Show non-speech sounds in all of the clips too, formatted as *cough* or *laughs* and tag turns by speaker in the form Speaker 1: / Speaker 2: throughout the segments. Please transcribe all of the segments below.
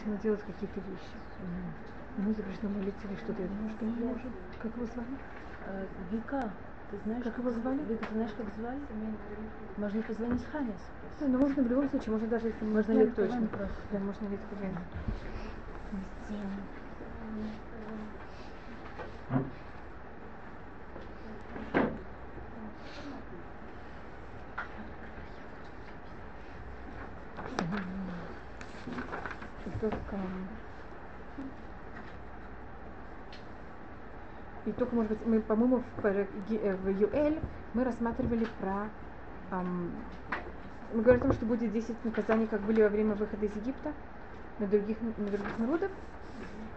Speaker 1: запрещено делать какие-то вещи. Ему запрещено молиться или что-то. Я думаю, что мы можем. Как его звали?
Speaker 2: Э, Вика, ты знаешь,
Speaker 1: Как его звали?
Speaker 2: Вика, ты знаешь, как звали? Можно позвонить Хане
Speaker 1: Ну, но можно в любом случае, можно даже если можно
Speaker 2: Ну,
Speaker 1: ли точно. Да, можно ли. И только, и только, может быть, мы, по-моему, в, э, в Юэль мы рассматривали про... ам, мы говорим о том, что будет 10 наказаний, как были во время выхода из Египта на других, на других народов.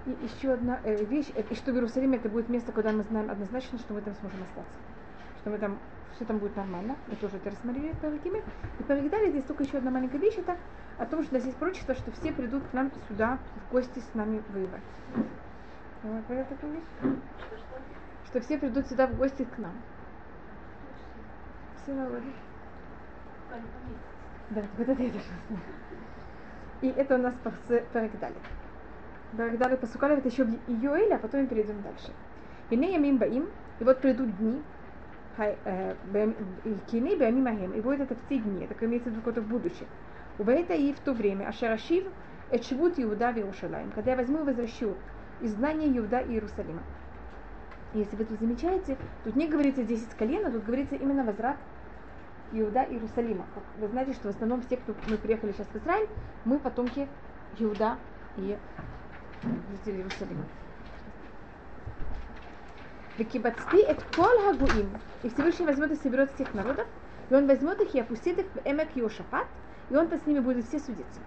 Speaker 1: И еще одна э, вещь, э, и что в Иерусалиме это будет место, куда мы знаем однозначно, что мы там сможем остаться. Что мы там, все там будет нормально. Мы тоже это рассмотрели в Парагиме. И Парагидали здесь только еще одна маленькая вещь, это о том, что нас есть пророчество, что все придут к нам сюда в гости с нами воевать. Вы поняли такую вещь? Что все придут сюда в гости к нам. Все народы. Да, вот это я даже знаю. И это у нас Парагдали. Парагдали посукали это еще в Иоэля, а потом мы перейдем дальше. Ине ямим баим, и вот придут дни, э, кини баамим и будет это в те дни, это имеется в виду какое-то в будущем. У это и в то время, ашарашив, эчевут Иуда в Иерушалаем, когда я возьму и возвращу изгнание Иуда и Иерусалима. Если вы тут замечаете, тут не говорится 10 колен, а тут говорится именно возврат Иуда Иерусалима. Вы знаете, что в основном все, кто мы приехали сейчас в Израиль, мы потомки Иуда и жителей Иерусалима. Викибацти эт кол хагуим. И Всевышний возьмет и соберет всех народов, и он возьмет их и опустит их в Эмек Йошафат, и он с ними будет все судиться.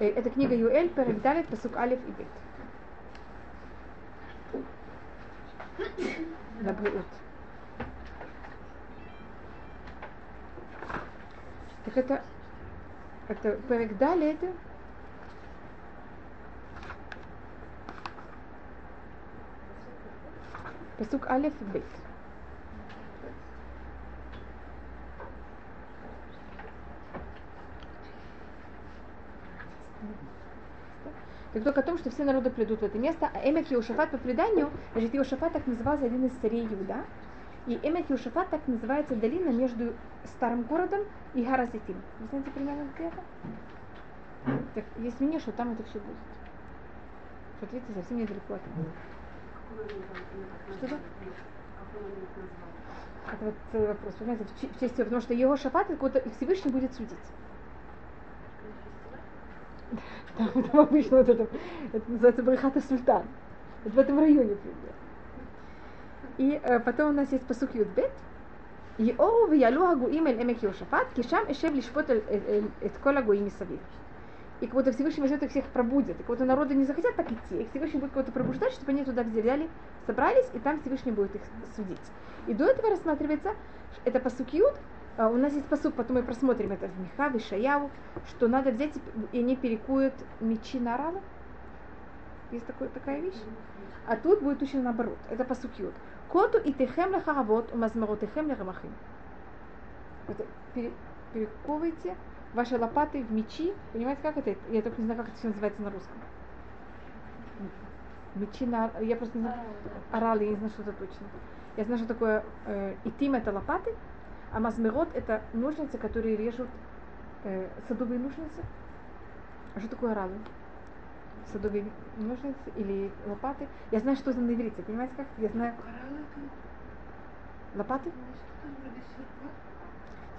Speaker 1: Э, Это книга Юэль, Перегдалит, Пасук Алиф и Бет. Лабриут. Так это, это Перегдалит, Пасук Алиф и Так только о том, что все народы придут в это место, а Эмек Иошафат по преданию, значит, Иошафат так назывался один из царей Иуда, и Эмек Иошафат так называется долина между старым городом и Харазитим. Вы знаете примерно где это? Так, есть мнение, что там это все будет. Вот видите, совсем недалеко от. Что это? Это вот вопрос, понимаете, в, че- в честь потому что его это вот Всевышний будет судить. Там, там обычно вот это, это называется Брахата Султан. Это в этом районе примерно. И э, потом у нас есть посук Юдбет. Йоу виялю агуим эль эмек Йошафат, кишам эшев лишпот эт кола агуим и И как будто Всевышний возьмет их всех пробудет. И как будто народы не захотят так идти. И Всевышний будет кого-то пробуждать, чтобы они туда взяли, собрались, и там Всевышний будет их судить. И до этого рассматривается, это посук Юд, у нас есть посук, потом мы просмотрим это в Миха, в Ишаяу, что надо взять, и они перекуют мечи на раны. Есть такой, такая вещь. А тут будет точно наоборот. Это посук Юд. Коту и техем лехаравот, умазмаротехем лерамахим. Это пере- перековывайте ваши лопаты в мечи. Понимаете, как это? Я только не знаю, как это все называется на русском. Мечи на... Я просто не знаю. Оралы, я не знаю, что это точно. Я знаю, что такое э, итим это лопаты, а мазмерот это ножницы, которые режут э, садовые ножницы. А что такое оралы? Садовые ножницы или лопаты? Я знаю, что это на иврите, понимаете как? Я знаю лопаты.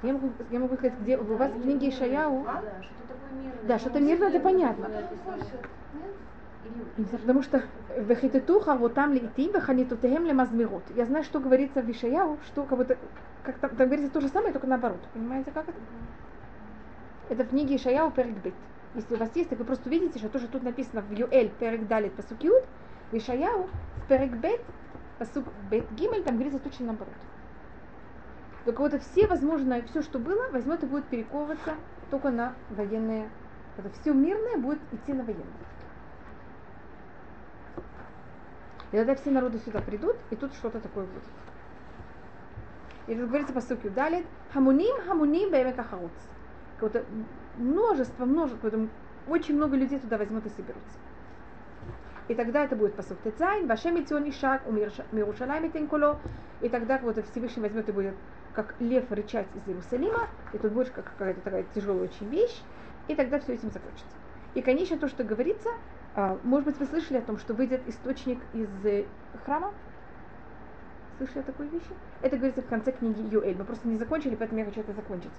Speaker 1: Я могу, я могу сказать, где у вас в книге
Speaker 3: Да, что такое мирное.
Speaker 1: Да, что-то мирное, это понятно. Знаю, потому что вехитетуха вот там лейтим веханитутехем лемазмирот. Я знаю, что говорится в Ишаяу, что как будто как там, там говорится то же самое, только наоборот. Понимаете, как это? Это в книге Ишаяу Перекбит. Если у вас есть, так вы просто увидите, что тоже тут написано в Юэль Перек Далит Пасукиут, В Ишаяу, в Перек Бет, посук Бет Гимель, там говорится точно наоборот. Только вот все возможное, все, что было, возьмет и будет перековываться только на военные. Это все мирное будет идти на военное. И тогда все народы сюда придут, и тут что-то такое будет. И тут говорится по сути далее, хамуним, хамуним, бэмека харуц. Какое-то множество, множество, очень много людей туда возьмут и соберутся. И тогда это будет посуд Тецайн, Вашем Итион Ишак, Мирушалайм Тенкуло, и тогда вот Всевышний возьмет и будет как лев рычать из Иерусалима, и тут будет как какая-то такая тяжелая очень вещь, и тогда все этим закончится. И, конечно, то, что говорится, может быть, вы слышали о том, что выйдет источник из э, храма? Слышали о такой вещи? Это говорится в конце книги Юэль. Мы просто не закончили, поэтому я хочу это закончить.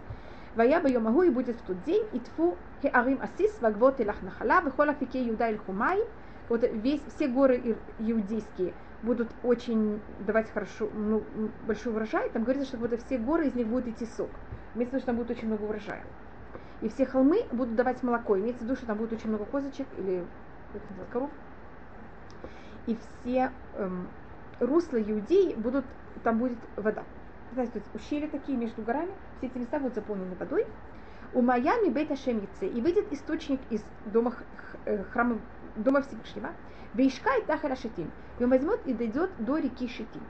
Speaker 1: Вая бы могу и будет в тот день, и тфу хеарим асис, вагвот и лахнахала, вихола фике юда иль хумай. Вот весь, все горы иудейские будут очень давать хорошо, ну, большой урожай. Там говорится, что вот все горы, из них будет идти сок. Имеется в виду, что там будет очень много урожая. И все холмы будут давать молоко. Имеется в виду, что там будет очень много козочек или коров. И все эм, русла иудеи будут, там будет вода. Знаете, тут ущелья такие между горами, все эти места будут заполнены водой. У Майами Бейта Шемице, и выйдет источник из дома, э, храма, дома Всевышнего, Вейшкай Тахара Шитим, и он возьмет и дойдет до реки Шитим.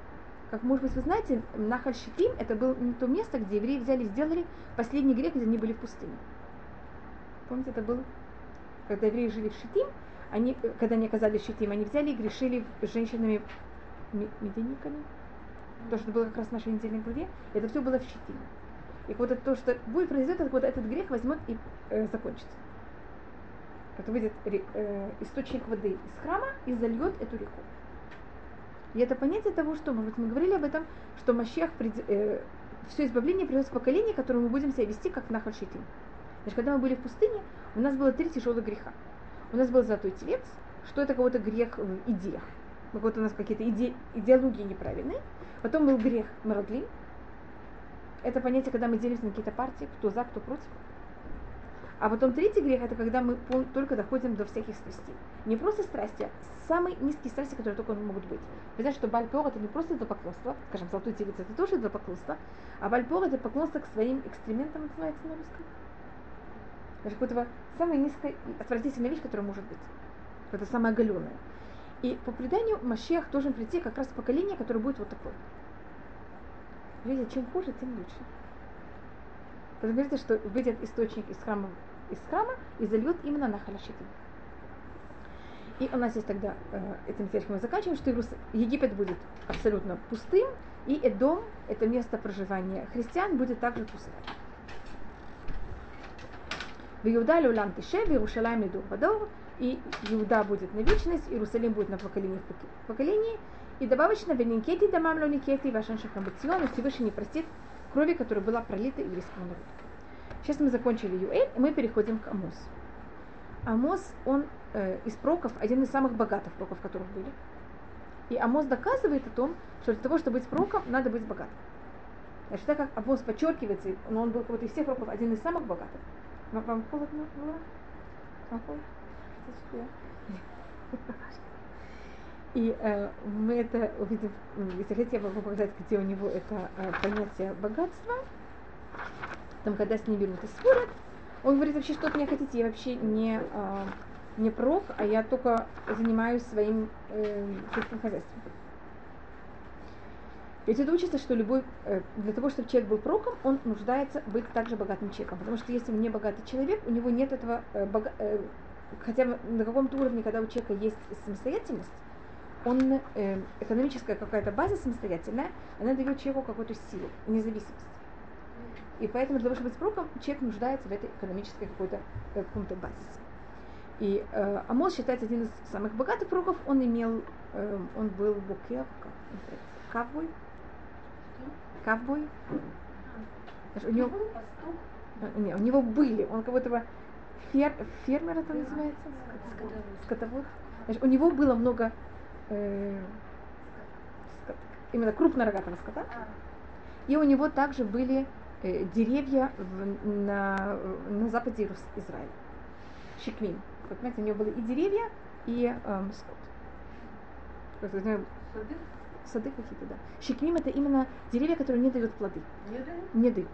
Speaker 1: Как, может быть, вы знаете, Нахаль Шитим это было то место, где евреи взяли и сделали последний грех, где они были в пустыне. Помните, это было? Когда евреи жили в Шитим, они, когда они оказались в Шитим, они взяли и грешили женщинами медийниками. То, что было как раз в нашей недельной главе, это все было в Шитим. И вот это то, что будет произойдет, вот этот грех возьмет и э, закончится. Это выйдет э, источник воды из храма и зальет эту реку. И это понятие того, что мы, вот мы говорили об этом, что Машех, э, все избавление придет в поколение, которое мы будем себя вести как на Хальшитим. Значит, когда мы были в пустыне, у нас было три тяжелых греха. У нас был золотой телец, что это какой-то грех в идеях. Вот у нас какие-то иде, идеологии неправильные. Потом был грех Марадлин. Это понятие, когда мы делимся на какие-то партии, кто за, кто против. А потом третий грех, это когда мы только доходим до всяких страстей. Не просто страсти, а самые низкие страсти, которые только могут быть. Вы знаете, что бальпор это не просто поклонство, скажем, золотой телец это тоже поклонство, а бальпор это поклонство к своим экстрементам, называется на русском. Даже какой-то самая низкая и отвратительная вещь, которая может быть. Это самое оголенное. И по преданию Машех должен прийти как раз поколение, которое будет вот такое. Видите, чем хуже, тем лучше. Потому говорится, что выйдет источник из храма, из храма и зальет именно на халашитим. И у нас есть тогда, э, этим стишком мы заканчиваем, что Египет будет абсолютно пустым, и Эдом, это место проживания христиан, будет также пустым. Иуда Лулам Тише, в Иерушалайме Дур Бадор, и Иуда будет на вечность, Иерусалим будет на поколение в поколении, и добавочно Веникети Дамам Лоникети, Вашан Шахамбацион, и Всевышний не простит крови, которая была пролита еврейскому народу. Сейчас мы закончили Юэль, и мы переходим к Амос. Амос, он э, из проков, один из самых богатых проков, которых были. И Амос доказывает о том, что для того, чтобы быть проком, надо быть богатым. Значит, так как Амос подчеркивается, но он был вот из всех проков один из самых богатых, вам, вам холодно было? Вам холодно? И э, мы это увидим, если хотите, я могу показать, где у него это э, понятие богатства. Там, когда с ним берут и спорят, он говорит вообще, что от меня хотите, я вообще не, э, не прок, а я только занимаюсь своим э, хозяйством. Это учится, что любой, э, для того, чтобы человек был проком, он нуждается быть также богатым человеком. Потому что если он не богатый человек, у него нет этого, э, э, хотя на каком-то уровне, когда у человека есть самостоятельность, он, экономическая какая-то база самостоятельная, она дает человеку какую-то силу, независимость. И поэтому для того, чтобы быть проком, человек нуждается в этой экономической какой-то каком-то базисе. И э, Амос считается один из самых богатых пророков. Он имел, э, он был букер, как ковбой, ковбой. У него, не, у него были, он как будто бы фер, фермер это называется? Скотовод. Значит, у него было много э, скот, именно крупнорогатого скота. И у него также были э, деревья в, на, на западе Израиля. Шикмин. Вот, понимаете, у него были и деревья, и э, скот.
Speaker 3: Сады?
Speaker 1: какие-то, да. Шикмим это именно деревья, которые не дают плоды.
Speaker 3: Не дают?
Speaker 1: Не дают.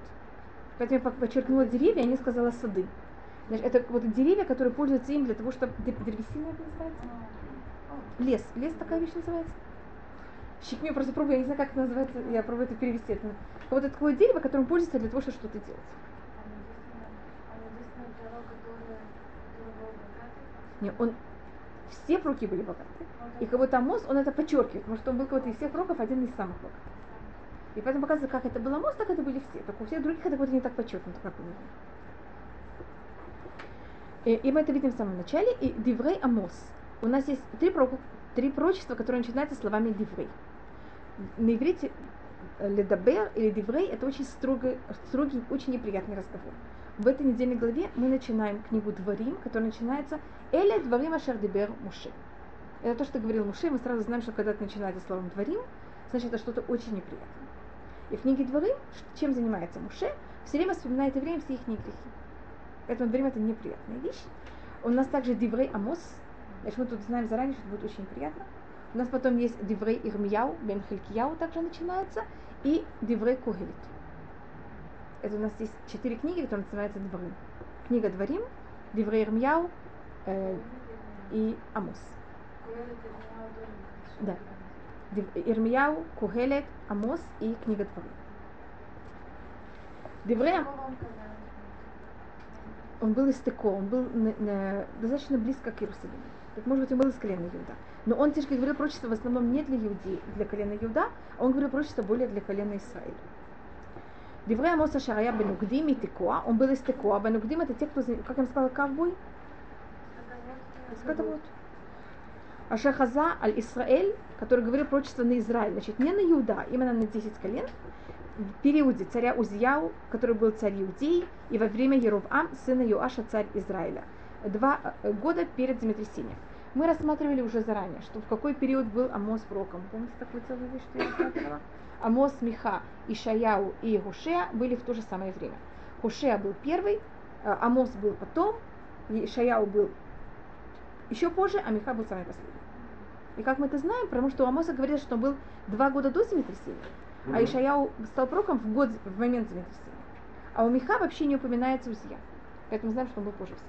Speaker 1: Поэтому я подчеркнула деревья, а не сказала сады. Значит, это вот деревья, которые пользуются им для того, чтобы... Древесина это называется? Лес. Лес такая вещь называется? Щекми, просто пробую, я не знаю, как это называется, я пробую это перевести. Это, вот это такое дерево, которым пользуется для того, чтобы что-то делать. Не, он все пророки были богаты. И как будто Амос, он это подчеркивает, потому что он был какой-то из всех пророков один из самых богатых. И поэтому показывает, как это был Амос, так это были все. Только у всех других это вот не так подчеркнуто, как у него. И, и мы это видим в самом начале. И Диврей Амос. У нас есть три, пророка- три пророчества, которые начинаются словами Диврей. На иврите ледабер или диврей это очень строгий, строгий, очень неприятный разговор. В этой недельной главе мы начинаем книгу Дворим, которая начинается Эля Дворим Ашер Муше. Это то, что говорил Муше, мы сразу знаем, что когда это начинается словом Дворим, значит это что-то очень неприятное. И в книге Дворим, чем занимается Муше, все время вспоминает евреям все их грехи. Поэтому Дворим это неприятная вещь. У нас также Диврей Амос, значит мы тут знаем заранее, что это будет очень приятно. У нас потом есть Диврей Ирмияу, Бен Хилькияу также начинается, и Диврей Когелит. Это у нас есть четыре книги, которые называются Дворим. Книга Дворим, Диврей Ирмияу э, и Амос. Да. Ирмияу, Кухелет, Амос и книга Дворим. Диврей Ам- он был из Теко, он был на- на- достаточно близко к Иерусалиму. Так может быть, он был из колена Иуда. Но он тяжко говорил пророчество в основном не для Иудеи, для колена Иуда, а он говорил пророчество более для колена Израиля. Шарая Бенугдим и Текоа, он был из Текоа. Бенугдим это те, кто, как я сказала, ковбой. Скотовод. Ашахаза аль Исраэль, который говорил пророчество на Израиль, значит, не на Иуда, именно на 10 колен, в периоде царя Узияу, который был царь Иудеи, и во время Еровам, сына Юаша, царь Израиля. Два года перед землетрясением. Мы рассматривали уже заранее, что в какой период был Амос пророком. Помните такую целую вещь, что я рассматривала? Амос, Миха, Ишаяу и Хушея были в то же самое время. Хушея был первый, э, Амос был потом, Ишаяу был еще позже, а Миха был самый последний. И как мы это знаем, потому что у Амоса говорят, что он был два года до землетрясения, а Ишаяу стал пророком в, год, в момент землетрясения. А у Миха вообще не упоминается Узия. Поэтому знаем, что он был позже всех.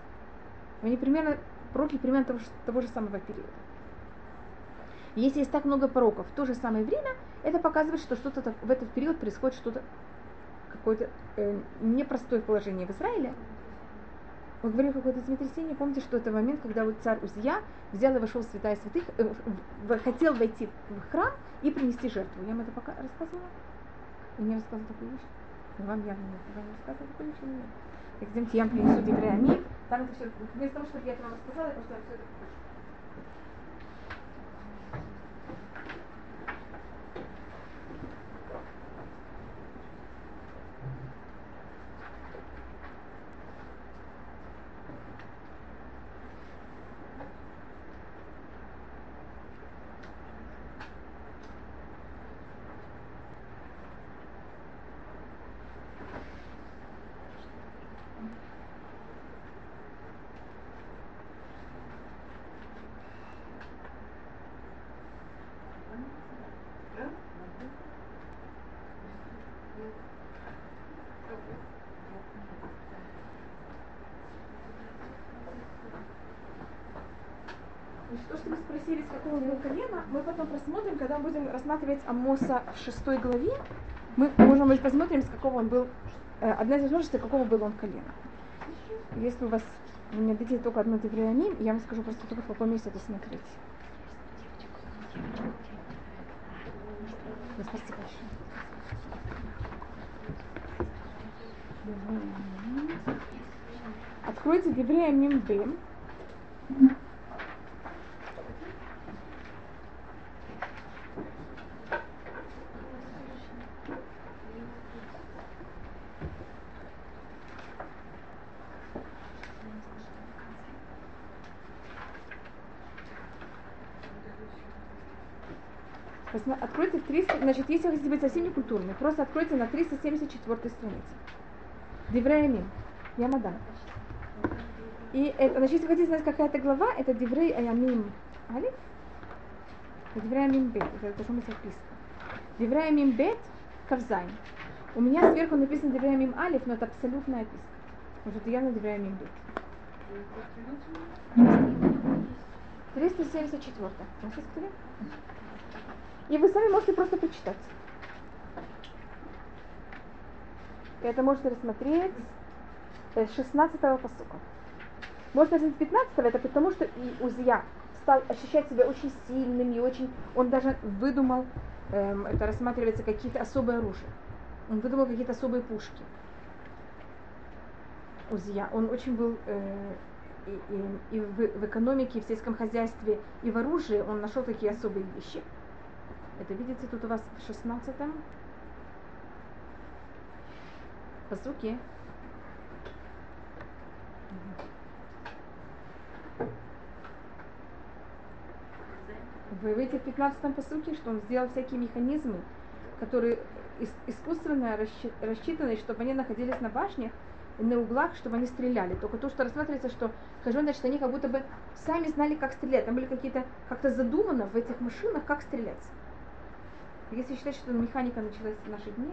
Speaker 1: Они примерно пророки примерно того, того же самого периода. Если есть так много пророков в то же самое время, это показывает, что что-то в этот период происходит что-то, какое-то э, непростое положение в Израиле. Мы говорим какое-то землетрясение. Помните, что это момент, когда вот царь Узья взял и вошел в святая святых, э, в- хотел войти в храм и принести жертву. Я вам это пока рассказывала? И не рассказывала такую вещь? Но вам явно нет. Вам рассказывала такую вещь или нет? Так, идемте, я вам принесу Девреамим. Там это все, вместо того, чтобы я это вам рассказала, я просто все это покажу. Значит, то, что вы спросили, с какого был колена, мы потом просмотрим, когда будем рассматривать Амоса в шестой главе. Мы, можем быть, посмотрим, с какого он был, э, одна из возможностей, какого был он колена. Если у вас вы мне дадите только одно Девреамим, я вам скажу просто только в каком месте это смотреть. Да, спасибо большое. Откройте Девреамим Б. Посма- Откройте в 300, значит, если вы хотите быть совсем не культурны, просто откройте на 374 странице. דברי הימים. Я мадам. И это, значит, если вы хотите знать, какая это глава, это דברי הימים אלף. דברי הימים בית, это должно быть описано. דברי הימים בית, כ״ז. У меня сверху написано דברי הימים אלף, но это абсолютная описка. Потому что это явно דברי הימים בית. 374. И вы сами можете просто прочитать. Это можете рассмотреть с 16 посука. Можно рассмотреть 15 это потому, что и Узия стал ощущать себя очень сильным и очень... Он даже выдумал, эм, это рассматривается какие-то особые оружия. Он выдумал какие-то особые пушки. Узия. Он очень был э, и, и, и в, в экономике, и в сельском хозяйстве, и в оружии он нашел такие особые вещи. Это видите тут у вас в 16-м посуке. Вы видите в 15-м посуке, что он сделал всякие механизмы, которые искусственно рассчитаны, чтобы они находились на башнях, на углах, чтобы они стреляли. Только то, что рассматривается, что хожу, значит, они как будто бы сами знали, как стрелять. Там были какие-то, как-то задумано в этих машинах, как стрелять. Если считать, что механика началась в наши дни,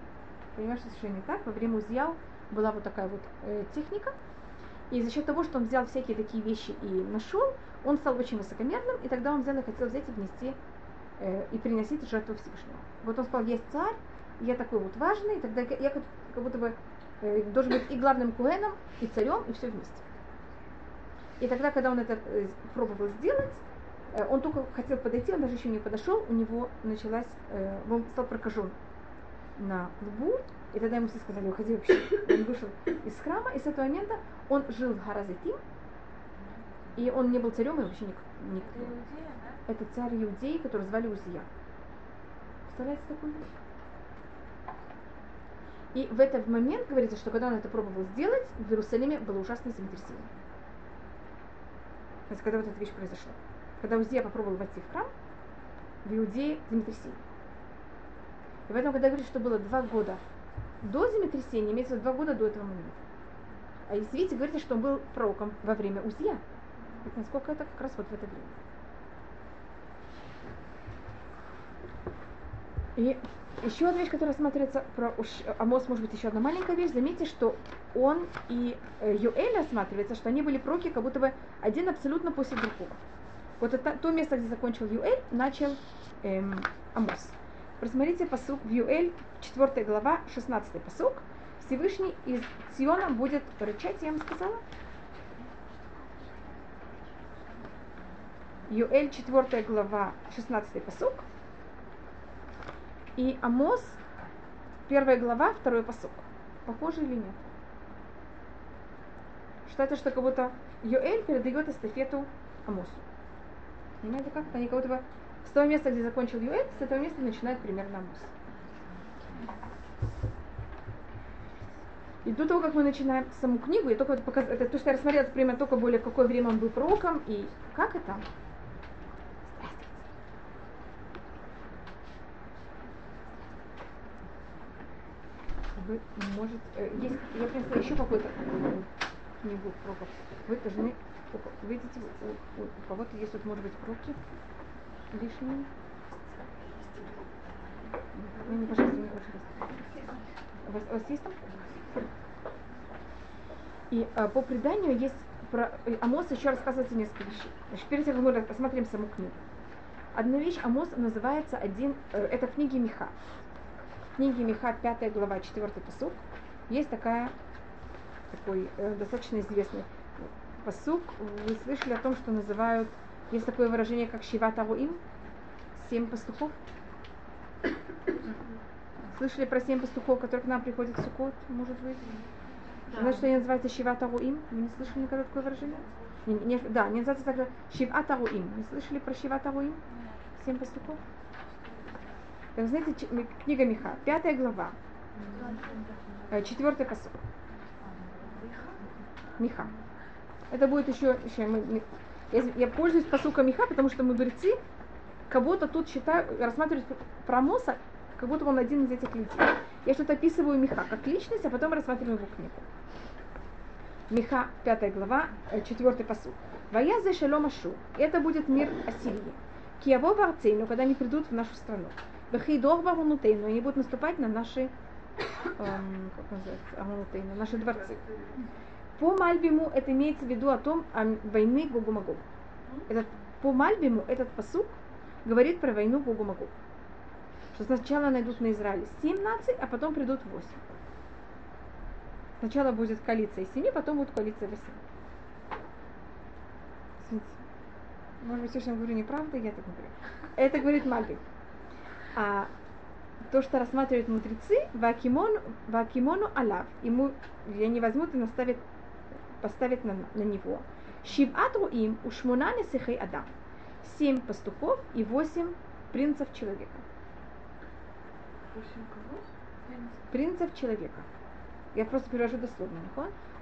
Speaker 1: понимаешь, что совершенно не так. Во время Узьял была вот такая вот э, техника. И за счет того, что он взял всякие такие вещи и нашел, он стал очень высокомерным, и тогда он взял и хотел взять и внести э, и приносить жертву Всевышнего. Вот он сказал, есть царь, я такой вот важный, и тогда я как, как будто бы Э, должен быть и главным куэном, и царем, и все вместе. И тогда, когда он это э, пробовал сделать, он только хотел подойти, он даже еще не подошел, у него началась, он стал прокажен на лбу, и тогда ему все сказали, уходи вообще. Он вышел из храма, и с этого момента он жил в Харазетим, и он не был царем, и вообще никто. никто. Это царь Иудеи, который звали Узия. Представляете такую вещь? И в этот момент говорится, что когда он это пробовал сделать, в Иерусалиме было ужасное землетрясение. То есть, когда вот эта вещь произошла. Когда Узия попробовал войти в храм, в Иудее землетрясение. И поэтому, когда говорит, что было два года до землетрясения, имеется два года до этого момента. А если видите, говорится, что он был пророком во время Узия. Вот насколько это как раз вот в это время. И еще одна вещь, которая смотрится про Амос, может быть, еще одна маленькая вещь. Заметьте, что он и э, Юэль осматривается, что они были проки, как будто бы один абсолютно после другого. Вот это то место, где закончил Юэль, начал эм, Амос. Просмотрите посук в Юэль, 4 глава, 16 посук. Всевышний из Сиона будет рычать, я вам сказала. Юэль, 4 глава, 16 посук. И Амос, первая глава, второй посок. Похоже или нет? Считается, что как будто Йоэль передает эстафету Амосу. Понимаете как? Они как будто с того места, где закончил Юэль, с этого места начинает примерно Амос. И до того, как мы начинаем саму книгу, я только показ... это то, что я рассмотрела, это время только более, какое время он был пророком и как это. вы, может, э, есть, я принесла еще какую-то книгу пророков. Вы должны, видите, у, у, у кого-то есть, вот, может быть, проки лишние. Ну, не, пожалуйста, не пожалуйста. У вас, у вас есть там? И а, по преданию есть про э, Амос еще рассказывается несколько вещей. Значит, перед тем, как мы посмотрим саму книгу. Одна вещь Амос называется один, э, это в книге Миха книге Миха, 5 глава, 4 посук, есть такая, такой э, достаточно известный посук. Вы слышали о том, что называют, есть такое выражение, как Шива Таруим, семь пастухов. Слышали про семь пастухов, которые к нам приходят в Сукот, может быть? Да. Знаете, что они называются Шива Таруим? Вы не слышали никогда такое выражение? Не, не, да, не называется также Шива Таруим. Не слышали про Шива Таруим? Семь пастухов? Так знаете, книга Миха, пятая глава, э, четвертый посыл. Миха. Это будет еще, еще мы, я, я пользуюсь посылкой Миха, потому что мудрецы кого-то тут считают, рассматривают про Моса, как будто он один из этих людей. Я что-то описываю Миха как личность, а потом рассматриваю его книгу. Миха, пятая глава, э, четвертый посыл. Вая за шалом ашу. Это будет мир Ассирии. Киаво Барцейну, когда они придут в нашу страну. Бахидор Барунутейну, они будут наступать на наши, эм, как называется, Амунутейну, наши дворцы. По Мальбиму это имеется в виду о том, о войны Гогу-Магог. Этот, по Мальбиму этот посук говорит про войну Гогу-Магог. Что сначала найдут на Израиле семь наций, а потом придут восемь. Сначала будет коалиция из семи, потом будет коалиция восьми. Извините. Может быть, все, что я говорю, неправда, я так говорю. Это говорит Мальбим. А то, что рассматривают мудрецы, вакимону, вакимону алав, ему, я не возьмут и наставят, поставят на, на него. Шиват руим у шмуна несихей адам. Семь пастухов и восемь принцев человека. Принцев человека. Я просто перевожу дословно.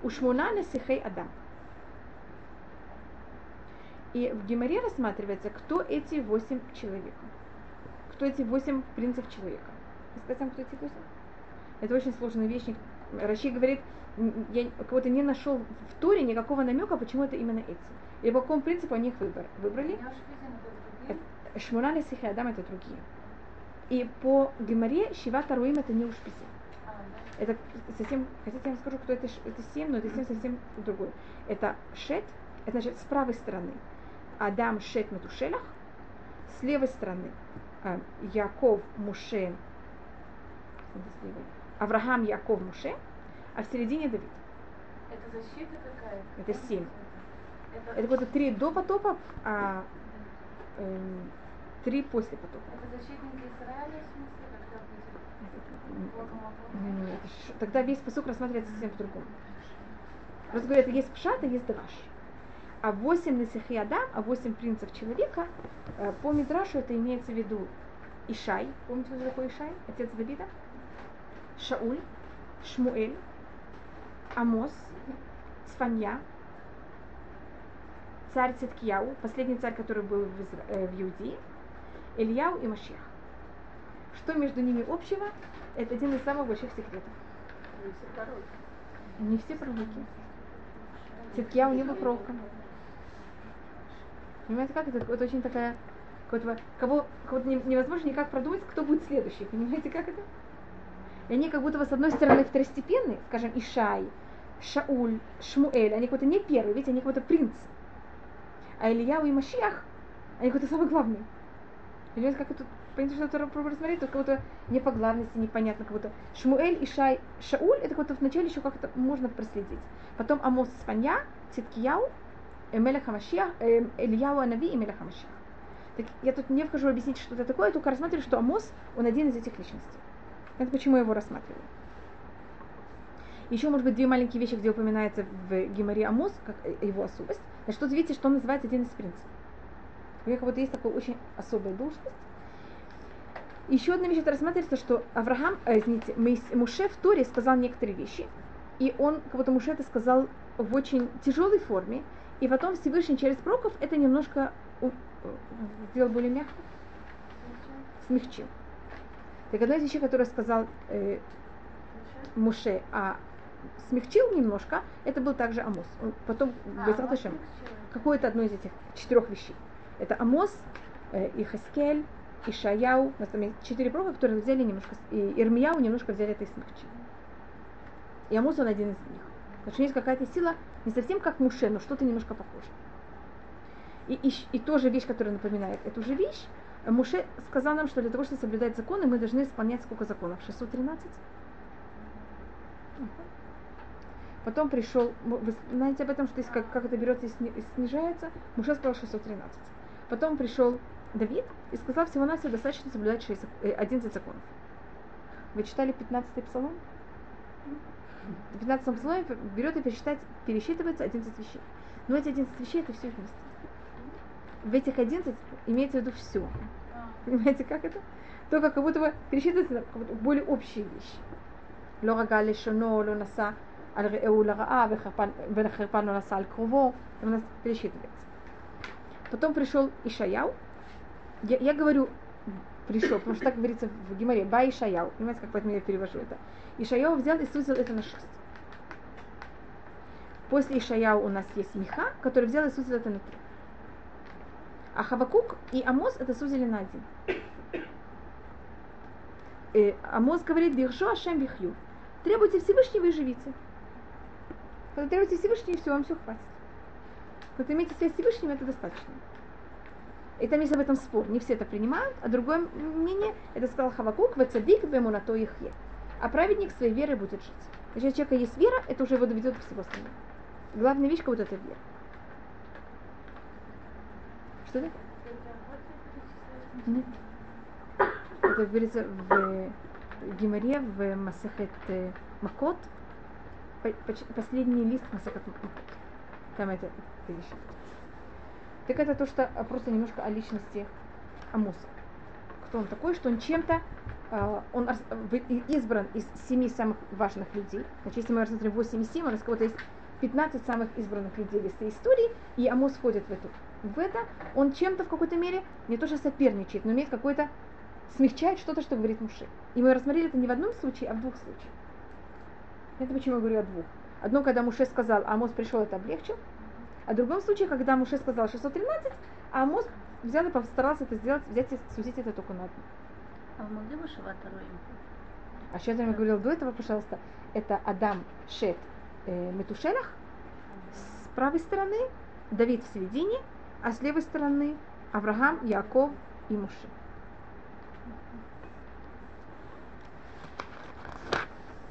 Speaker 1: У шмуна несихей адам. И в Геморе рассматривается, кто эти восемь человек. Кто эти восемь принцев человека. Вы сказать, кто эти восемь? Это очень сложная вещь. Раши говорит, я кого-то не нашел в Туре никакого намека, почему это именно эти. И по какому принципу они их выбор, выбрали. Шмуна Сихи Адам это другие. И по Геморе Шивата Руим это не Ушписи. Это совсем, хотите, я вам скажу, кто это, это семь, но это семь совсем другой. Это Шет, это значит с правой стороны. Адам Шет Метушелах, с левой стороны э, Яков Муше, Авраам Яков Муше, а в середине Давид.
Speaker 2: Это защита какая?
Speaker 1: Это семь. Это, это вот три до потопа, а э, три после потопа.
Speaker 2: Это защитники Израиля, в смысле,
Speaker 1: когда будет? Тогда весь посук рассматривается совсем по-другому. Просто говорят, есть пшат, а есть драш а восемь Насихи Адам, а восемь принцев человека, э, по Мидрашу это имеется в виду Ишай, помните, кто такой Ишай, отец Давида? Шауль, Шмуэль, Амос, Цфанья, царь Циткияу, последний царь, который был в, Изра... э, в Иудее, Ильяу и Машех. Что между ними общего? Это один из самых больших секретов. Не все пророки. Циткияу не был пророком. Понимаете, как это? Это очень такая, кого, кого невозможно никак продумать, кто будет следующий. Понимаете, как это? И они как будто бы с одной стороны второстепенные, скажем, Ишай, Шауль, Шмуэль, они какой-то не первый, видите, они какой-то принц. А Ильяу и Машиах, они какой-то самый главный. Понимаете, как это, понимаете, что это пробовали смотреть, тут как будто не по главности, непонятно, как будто Шмуэль, Ишай, Шауль, это как будто вначале еще как-то можно проследить. Потом Амос Спанья, Циткияу, Мелех Хамашиах, Ильяу Анави и Мелех Хамашиах. Так я тут не вхожу объяснить, что это такое, я только рассматриваю, что Амос, он один из этих личностей. Это почему я его рассматриваю. Еще, может быть, две маленькие вещи, где упоминается в Геморе Амос, как его особость. Значит, тут видите, что он называется один из принцев. У него вот есть такая очень особая должность. Еще одна вещь, это рассматривается, что Авраам, э, извините, Муше в Торе сказал некоторые вещи, и он, как будто Муше это сказал в очень тяжелой форме, и потом Всевышний через пророков это немножко сделал более мягко, смягчил. Так одна из вещей, которую сказал э, Муше, а смягчил немножко, это был также Амос. Он потом а, какое-то одно из этих четырех вещей. Это Амос, э, и Хаскель, и Шаяу. У нас там есть четыре пророка, которые взяли немножко, и Ирмияу немножко взяли это и смягчили. И Амос он один из них. Потому что есть какая-то сила, не совсем как Муше, но что-то немножко похоже. И, и, и тоже вещь, которая напоминает эту же вещь, Муше сказал нам, что для того, чтобы соблюдать законы, мы должны исполнять сколько законов? 613? Потом пришел, вы знаете об этом, что есть, как, как это берется и снижается? Муше сказал 613. Потом пришел Давид и сказал, всего нас достаточно соблюдать 6, 11 э, законов. Вы читали 15-й псалом? в 15 псаломе берет и пересчитывается 11 вещей. Но эти 11 вещей это все вместе В этих 11 имеется в виду все. Понимаете, как это? Только как будто бы пересчитывается как будто более общие вещи. לא רגע לשונו, לא נשא על רעהו לרעה ולחרפן לא נשא על קרובו. У нас пересчитывается. Потом пришел Ишаяу. Я, я говорю пришел, потому что так говорится в Гимаре, ба Ишаяу. Понимаете, как поэтому я перевожу это. Ишаяу взял и сузил это на шесть. После Ишаяу у нас есть Миха, который взял и сузил это на три. А Хавакук и Амос это сузили на один. И Амос говорит, Биршу Ашем Бихью. Требуйте Всевышнего и живите. Когда требуете Всевышнего, все, вам все хватит. Когда имеете связь с Всевышним, это достаточно. И там есть об этом спор. Не все это принимают, а другое мнение, это сказал Хавакук, вацадик на то их е. А праведник своей верой будет жить. Если у человека есть вера, это уже его доведет к всего остального. Главная вещь, как вот эта вера. Что это? Нет. Это говорится в Гимаре, в Масахет э, Макот, последний лист Масахет Макот. Там это, это еще. Так это то, что просто немножко о личности Амуса. Кто он такой, что он чем-то, а, он избран из семи самых важных людей. Значит, если мы рассмотрим 8 и 7, у нас кого-то есть 15 самых избранных людей в этой истории, и Амос входит в, эту, в это. Он чем-то в какой-то мере не то что соперничает, но имеет какой-то смягчает что-то, что говорит Муши. И мы рассмотрели это не в одном случае, а в двух случаях. Это почему я говорю о двух. Одно, когда Муше сказал, а Амос пришел, это облегчил. А в другом случае, когда Муше сказал 613, а Амос взял и постарался это сделать, взять и сузить это только на одну.
Speaker 2: А вы могли бы Шават
Speaker 1: А сейчас я говорил до этого, пожалуйста, это Адам Шет э, Метушелах с правой стороны, Давид в середине, а с левой стороны Авраам, Яков и Муше.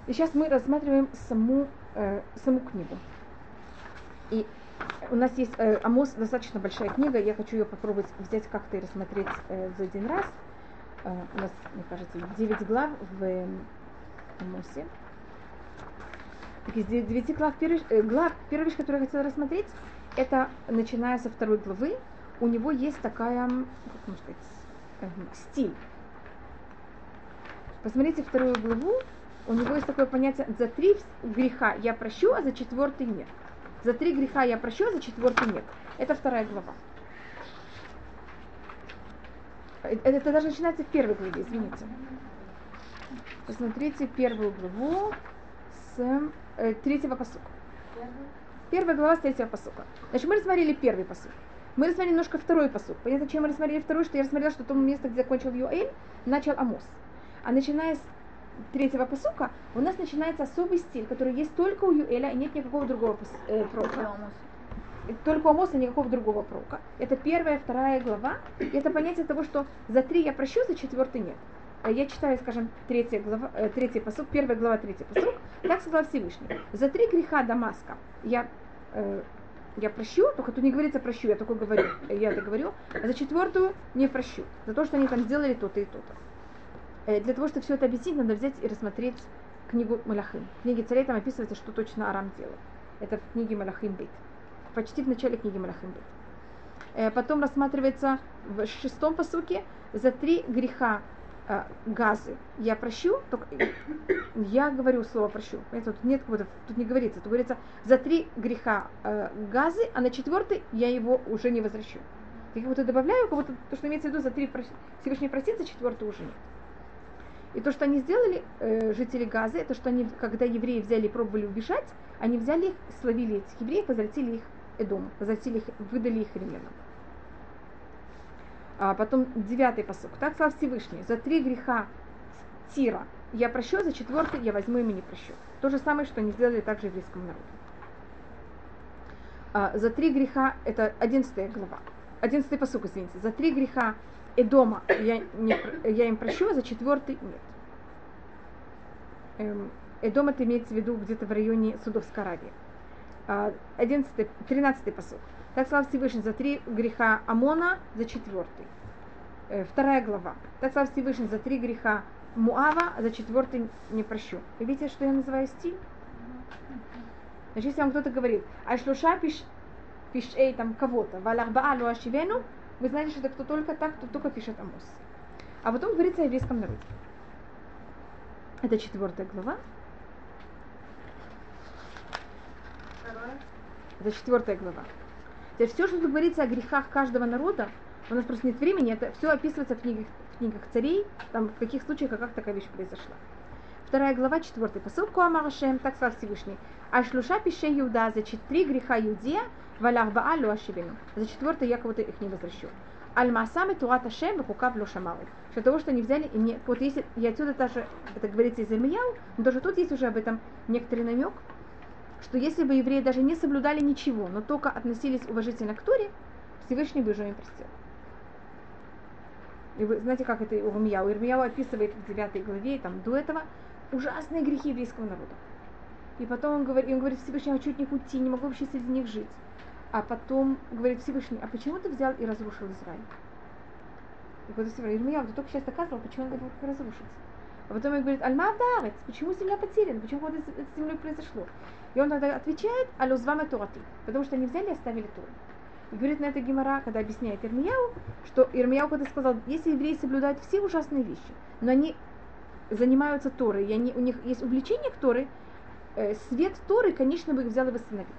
Speaker 1: И сейчас мы рассматриваем саму, э, саму книгу. И у нас есть э, Амос, достаточно большая книга, я хочу ее попробовать взять как-то и рассмотреть э, за один раз. Э, у нас, мне кажется, 9 глав в э, Амосе. Так из 9 глав, первый, э, глав, первая вещь, которую я хотела рассмотреть, это начиная со второй главы, у него есть такая, как можно сказать, э, стиль. Посмотрите вторую главу, у него есть такое понятие «за три греха я прощу, а за четвертый нет». За три греха я прощу, а за четвертый нет. Это вторая глава. Это, это даже начинается в первой главе, извините. Посмотрите первую главу с э, третьего посука. Первая глава с третьего посука. Значит, мы рассмотрели первый посук. Мы рассмотрели немножко второй посук. Понятно, чем мы рассмотрели второй, что я рассмотрела, что то место, где закончил Юэль, начал Амос. А начиная с третьего посука у нас начинается особый стиль, который есть только у Юэля и нет никакого другого э, пророка. Только у Амоса никакого другого пророка. Это первая, вторая глава. И это понятие того, что за три я прощу, за четвертый нет. Э, я читаю, скажем, третья глава, э, третий посук, первая глава, третий посук. Так сказал Всевышний. За три греха Дамаска я э, я прощу, только тут не говорится прощу, я только говорю, я это говорю, а за четвертую не прощу, за то, что они там сделали то-то и то-то. Э, для того, чтобы все это объяснить, надо взять и рассмотреть книгу Малахим. В книге царей там описывается, что точно Арам делал. Это в книге Малахим Бейт. Почти в начале книги Малахим Бейт. Э, потом рассматривается в шестом посуке за три греха э, газы я прощу, только я говорю слово прощу. Понимаете, тут нет какого-то, тут не говорится, тут говорится за три греха э, газы, а на четвертый я его уже не возвращу. Я как будто добавляю, как будто то, что имеется в виду за три Всевышний простит, за четвертый уже нет. И то, что они сделали, э, жители Газы, это что они, когда евреи взяли и пробовали убежать, они взяли их, словили этих евреев, возвратили их Эдому, возвратили их, выдали их римлянам. А потом девятый посок. Так сказал Всевышний, за три греха Тира я прощу, за четвертый я возьму и не прощу. То же самое, что они сделали также еврейскому народу. А, за три греха, это одиннадцатая глава, одиннадцатый посок, извините, за три греха Эдома я, не, я им прощу, а за четвертый нет. Эм, Эдом это имеется в виду где-то в районе Судовской Аравии. А, одиннадцатый, тринадцатый посок. Так слава Всевышний за три греха Амона, за четвертый. Э, вторая глава. Так слава Всевышний за три греха Муава, а за четвертый не прощу. Вы видите, что я называю стиль? Значит, если вам кто-то говорит, а шлуша пиш, пиш эй там кого-то, валах баалу ашивену, вы знаете, что это кто только так, кто только пишет Амос. А потом говорится о еврейском народе. Это четвертая глава. Это четвертая глава. То есть все, что говорится о грехах каждого народа, у нас просто нет времени, это все описывается в книгах, в книгах царей, там в каких случаях, как такая вещь произошла. Вторая глава, четвертый посыл Куамарашем, так сказал Всевышний. А шлюша пише Иуда за четыре греха Иудея, валях баалю ашивину. За четвертый я кого-то их не возвращу. Аль-Масам и Турат Ашем и Хукав Лошамару. Что того, что они взяли, и не, вот если, и отсюда даже, это говорится из Ирмияу, но даже тут есть уже об этом некоторый намек, что если бы евреи даже не соблюдали ничего, но только относились уважительно к Торе, Всевышний бы уже им простил. И вы знаете, как это у Ирмияу? Ирмияу описывает в 9 главе, там, до этого, ужасные грехи еврейского народа. И потом он говорит, он говорит Всевышний, я хочу от них уйти, не могу вообще среди них жить. А потом говорит Всевышний, а почему ты взял и разрушил Израиль? И вот Всевышний, Ирмияу, ты только сейчас доказывал, почему он говорит разрушить. А потом он говорит, Альма Авдарец, почему земля потеряна, почему вот это с землей произошло? И он тогда отвечает, Алюзвама Тураты, потому что они взяли и оставили Тору. И говорит на это Гимара, когда объясняет Ирмияу, что Ирмияу когда сказал, если евреи соблюдают все ужасные вещи, но они занимаются Торой, и они, у них есть увлечение к Торе, э, свет Торы, конечно, бы их взял и восстановил.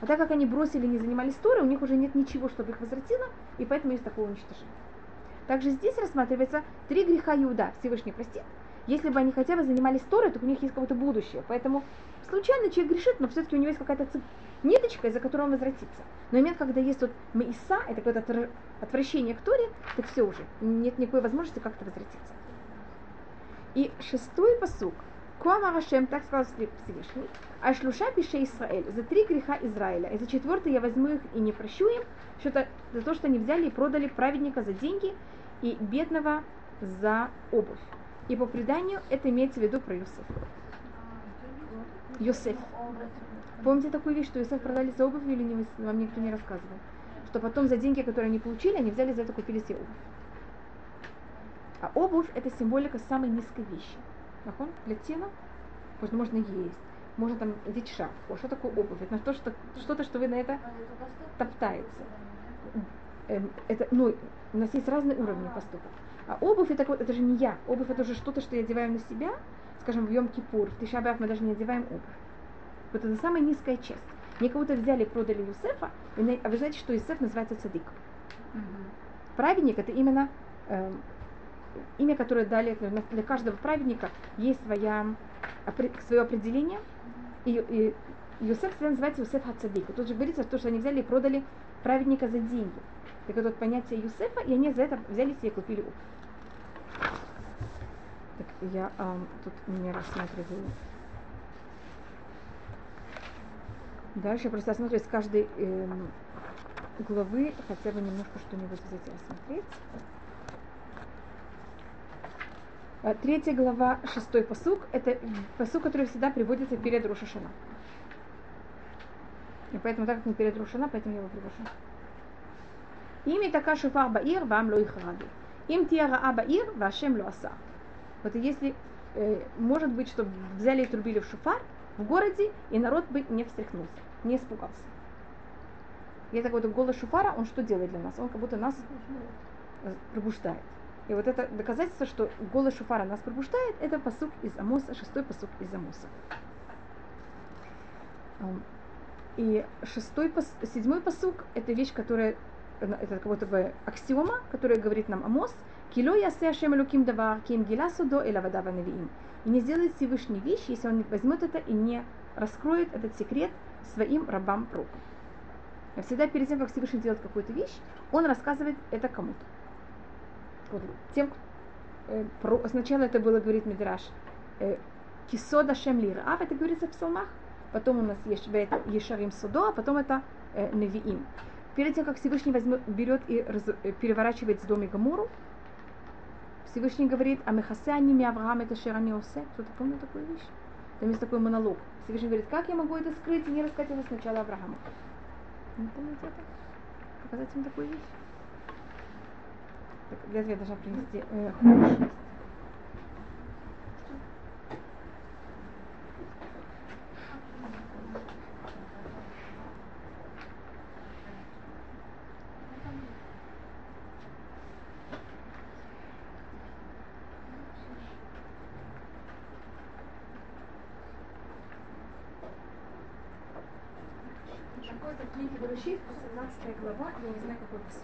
Speaker 1: А так как они бросили, не занимались Торой, у них уже нет ничего, чтобы их возвратило, и поэтому есть такое уничтожение. Также здесь рассматривается три греха Иуда, Всевышний простит. Если бы они хотя бы занимались Торой, то у них есть какое-то будущее. Поэтому случайно человек грешит, но все-таки у него есть какая-то цеп... ниточка, из-за которой он возвратится. Но момент, когда есть вот Маиса, это какое-то отвращение к Торе, так все уже. Нет никакой возможности как-то возвратиться. И шестой посук. Куама Рашем, так сказал Всевышний, а шлуша пише Израиль, за три греха Израиля, и за четвертый я возьму их и не прощу им, что-то за то, что они взяли и продали праведника за деньги и бедного за обувь. И по преданию это имеется в виду про Юсефа. Йосеф. Помните такую вещь, что Йосеф продали за обувь или не, вам никто не рассказывал? Что потом за деньги, которые они получили, они взяли за это купили себе обувь. А обувь это символика самой низкой вещи. Нахон? Для тела можно, можно есть, можно там одеть шапку. Что такое обувь? Это то, что, что-то, что вы на это топтается. Эм, это, ну, у нас есть разные уровни поступок. А обувь это, это же не я. Обувь это уже что-то, что я одеваю на себя. Скажем, в Йом-Кипур, в Тишабах мы даже не одеваем обувь. Вот это самая низкая часть. Мне кого-то взяли и продали Юсефа, а вы знаете, что Юсеф называется цадик. Угу. Праведник это именно э, имя, которое дали для каждого праведника, есть своя, свое определение. И, и Юсеф всегда называется Юсеф Хацадик. Тут же говорится, что они взяли и продали праведника за деньги. Так это вот понятие Юсефа, и они за это взяли себе и купили обувь. Так, я а, тут не рассматриваю. Дальше просто осмотрю из каждой э, главы хотя бы немножко что-нибудь взять и рассмотреть. А, третья глава, шестой посук, это посук, который всегда приводится перед Рошашана. И поэтому, так как не перед Рошана, поэтому я его привожу. Имя така шуфар баир, вам ло ихраду. Им тиара а баир, вашем ло аса. Вот если, э, может быть, что взяли и трубили в шуфар в городе, и народ бы не встряхнулся, не испугался. И такой вот голос шуфара, он что делает для нас? Он как будто нас пробуждает. И вот это доказательство, что голос шуфара нас пробуждает, это посук из Амоса, шестой посук из Амоса. И шестой, седьмой посук – это вещь, которая, это как будто бы аксиома, которая говорит нам Амос, «Кило ясе Ашем Элуким давар, ким гила судо и лавада ванавиим». И не сделает Всевышний вещь, если он возьмет это и не раскроет этот секрет своим рабам пророкам. Всегда перед тем, как Всевышний делает какую-то вещь, он рассказывает это кому-то вот, тем, э, сначала это было, говорит Мидраш, э, кисода шем лирав, это говорится в псалмах, потом у нас есть Ешарим Судо, а потом это э, Невиим. Перед тем, как Всевышний возьмет, берет и раз, э, переворачивает с дома Гамору, Всевышний говорит, а мехасе аними Авраам это шерани осе. Кто-то помнит такую вещь? Там есть такой монолог. Всевышний говорит, как я могу это скрыть и не рассказать это сначала Аврааму? Не помните это? Показать им такую вещь? Так, для этого я должна принести э, хумаш. Какой-то книги Берешит, 17 глава, я не знаю, какой посыл.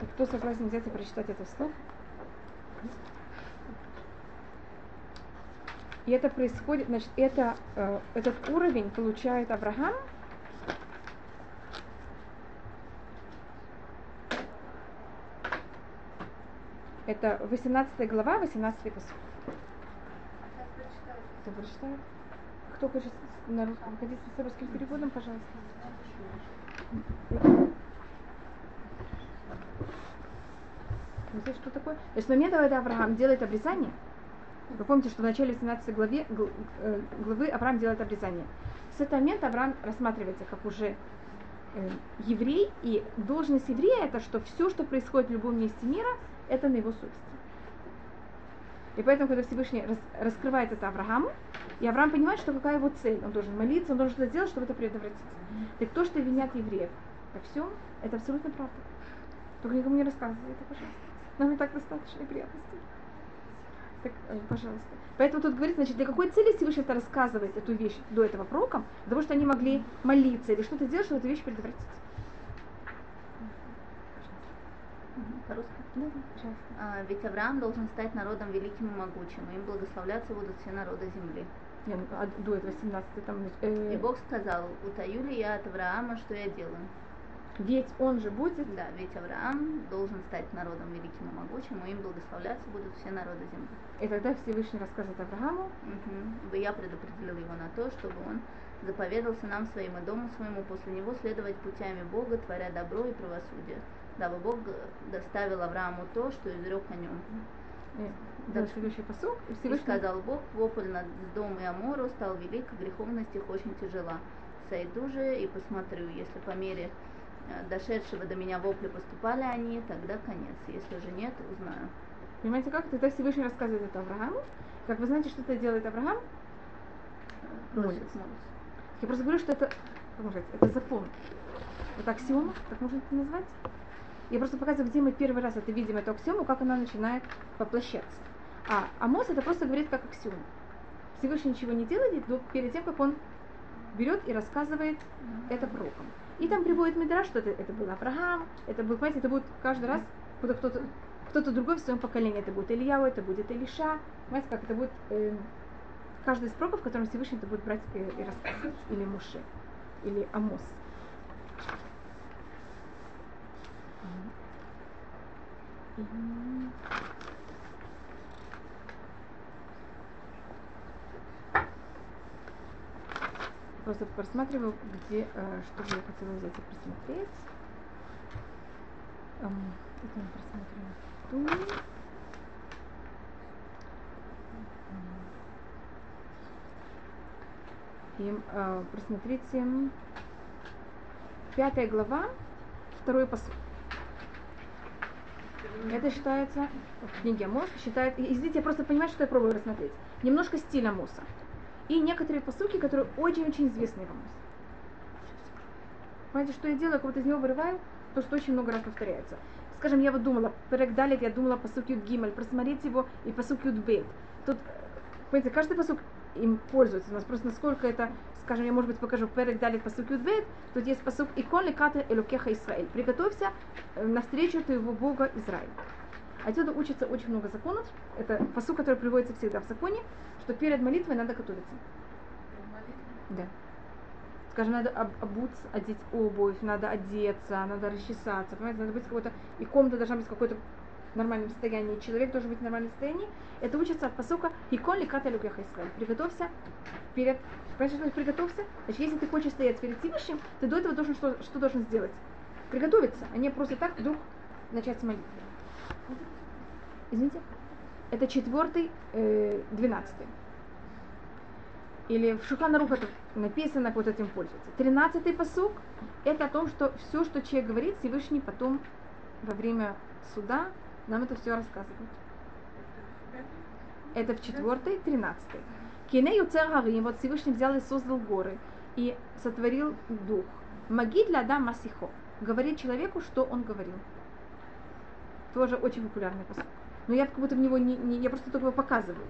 Speaker 1: Так кто согласен взять и прочитать это вслух? И это происходит, значит, это, э, этот уровень получает Авраам Это 18 глава, 18 посуд. Кто прочитает? Кто хочет на русском? Выходите с русским переводом, пожалуйста. Знаете, что такое? То есть с момента, когда Авраам делает обрезание, вы помните, что в начале 17 главе, э, главы Авраам делает обрезание. С этого момента Авраам рассматривается как уже э, еврей, и должность еврея это, что все, что происходит в любом месте мира, это на его совести. И поэтому, когда Всевышний рас, раскрывает это Аврааму, и Авраам понимает, что какая его цель. Он должен молиться, он должен что-то сделать, чтобы это предотвратить. Так то, что винят евреев во всем, это абсолютно правда. Только никому не рассказывай это, пожалуйста. Нам и так достаточно приятностей. Так, э, пожалуйста. Поэтому тут говорится, значит, для какой цели Всевышний это рассказывает, эту вещь до этого пророкам? Для того, что они могли молиться или что-то делать, чтобы эту вещь предотвратить.
Speaker 3: По-русски? Да, пожалуйста. А, ведь Авраам должен стать народом великим и могучим, и им благословляться будут все народы земли.
Speaker 1: Нет, ну, а до этого 17 там...
Speaker 3: Э... И Бог сказал, утаю ли я от Авраама, что я делаю?
Speaker 1: Ведь он же будет...
Speaker 3: Да, ведь Авраам должен стать народом великим и могучим, и им благословляться будут все народы земли.
Speaker 1: И тогда Всевышний рассказывает Аврааму.
Speaker 3: Угу. Я предопределил его на то, чтобы он заповедался нам своим и дому своему после него следовать путями Бога, творя добро и правосудие дабы Бог доставил Аврааму то, что изрек о нем.
Speaker 1: Да, следующий посук.
Speaker 3: И Всевышний сказал Бог, вопль над Дом и Амору стал велик, греховность их очень тяжела. Сойду же и посмотрю, если по мере дошедшего до меня вопля поступали они, тогда конец. Если же нет, узнаю.
Speaker 1: Понимаете, как? Тогда Всевышний рассказывает это Аврааму. Как вы знаете, что это делает Авраам?
Speaker 3: Молится.
Speaker 1: Я просто говорю, что это, как сказать, это закон. Это аксиома, так можно это назвать? Я просто показываю, где мы первый раз это видим, эту аксиому, как она начинает воплощаться. А Амос это просто говорит как аксиому. Всевышний ничего не делает, но перед тем, как он берет и рассказывает это пророкам. И там приводит Мидра, что это, это был Авраам, это будет, понимаете, это будет каждый раз куда кто-то кто-то другой в своем поколении. Это будет Ильяу, это будет Илиша. Понимаете, как это будет э, каждый из пророков, которым Всевышний это будет брать и, и рассказывать. Или Муше, или Амос. Просто просматриваю, где, э, что я хотела взять и просмотреть. Эм, это мы просмотрим тут. И э, просмотрите пятая глава, второй посуд. Это считается, в книге Амос считает, и здесь я просто понимаю, что я пробую рассмотреть. Немножко стиль Амоса. И некоторые посуки, которые очень-очень известны в Амосе. Понимаете, что я делаю? Будто из него вырываю то, что очень много раз повторяется. Скажем, я вот думала, Перек Далит, я думала по Юд Гимель, просмотреть его и по Юд Бейт. Тут, понимаете, каждый посук им пользуется. У нас просто насколько это, скажем, я может быть покажу Перек Далит по Юд Бейт, тут есть посук Икон Леката Элукеха Исраэль. Приготовься э, навстречу твоего Бога Израиль. Отсюда учится очень много законов. Это посук, который приводится всегда в законе, что перед молитвой надо готовиться. Да. Скажем, надо об, обуться, одеть обувь, надо одеться, надо расчесаться, понимаете, надо быть какой-то, и комната должна быть в какой-то нормальном состоянии, человек должен быть в нормальном состоянии. Это учится от посука «Икон ли ката люкеха Исраэль». Приготовься перед... Понимаешь, что приготовься? Значит, если ты хочешь стоять перед Всевышним, ты до этого должен что, что должен сделать? Приготовиться, а не просто так вдруг начать с молитвы. Извините? Это четвертый, э, двенадцатый. Или в Шухана это написано, вот этим пользуется. Тринадцатый посук – это о том, что все, что человек говорит, Всевышний потом во время суда нам это все рассказывает. Это в четвертой, тринадцатой. Кине юцер харим, вот Всевышний взял и создал горы и сотворил дух. Магид для Адам Масихо. Говорит человеку, что он говорил. Тоже очень популярный посуд но я как будто в него не, не я просто только его показываю.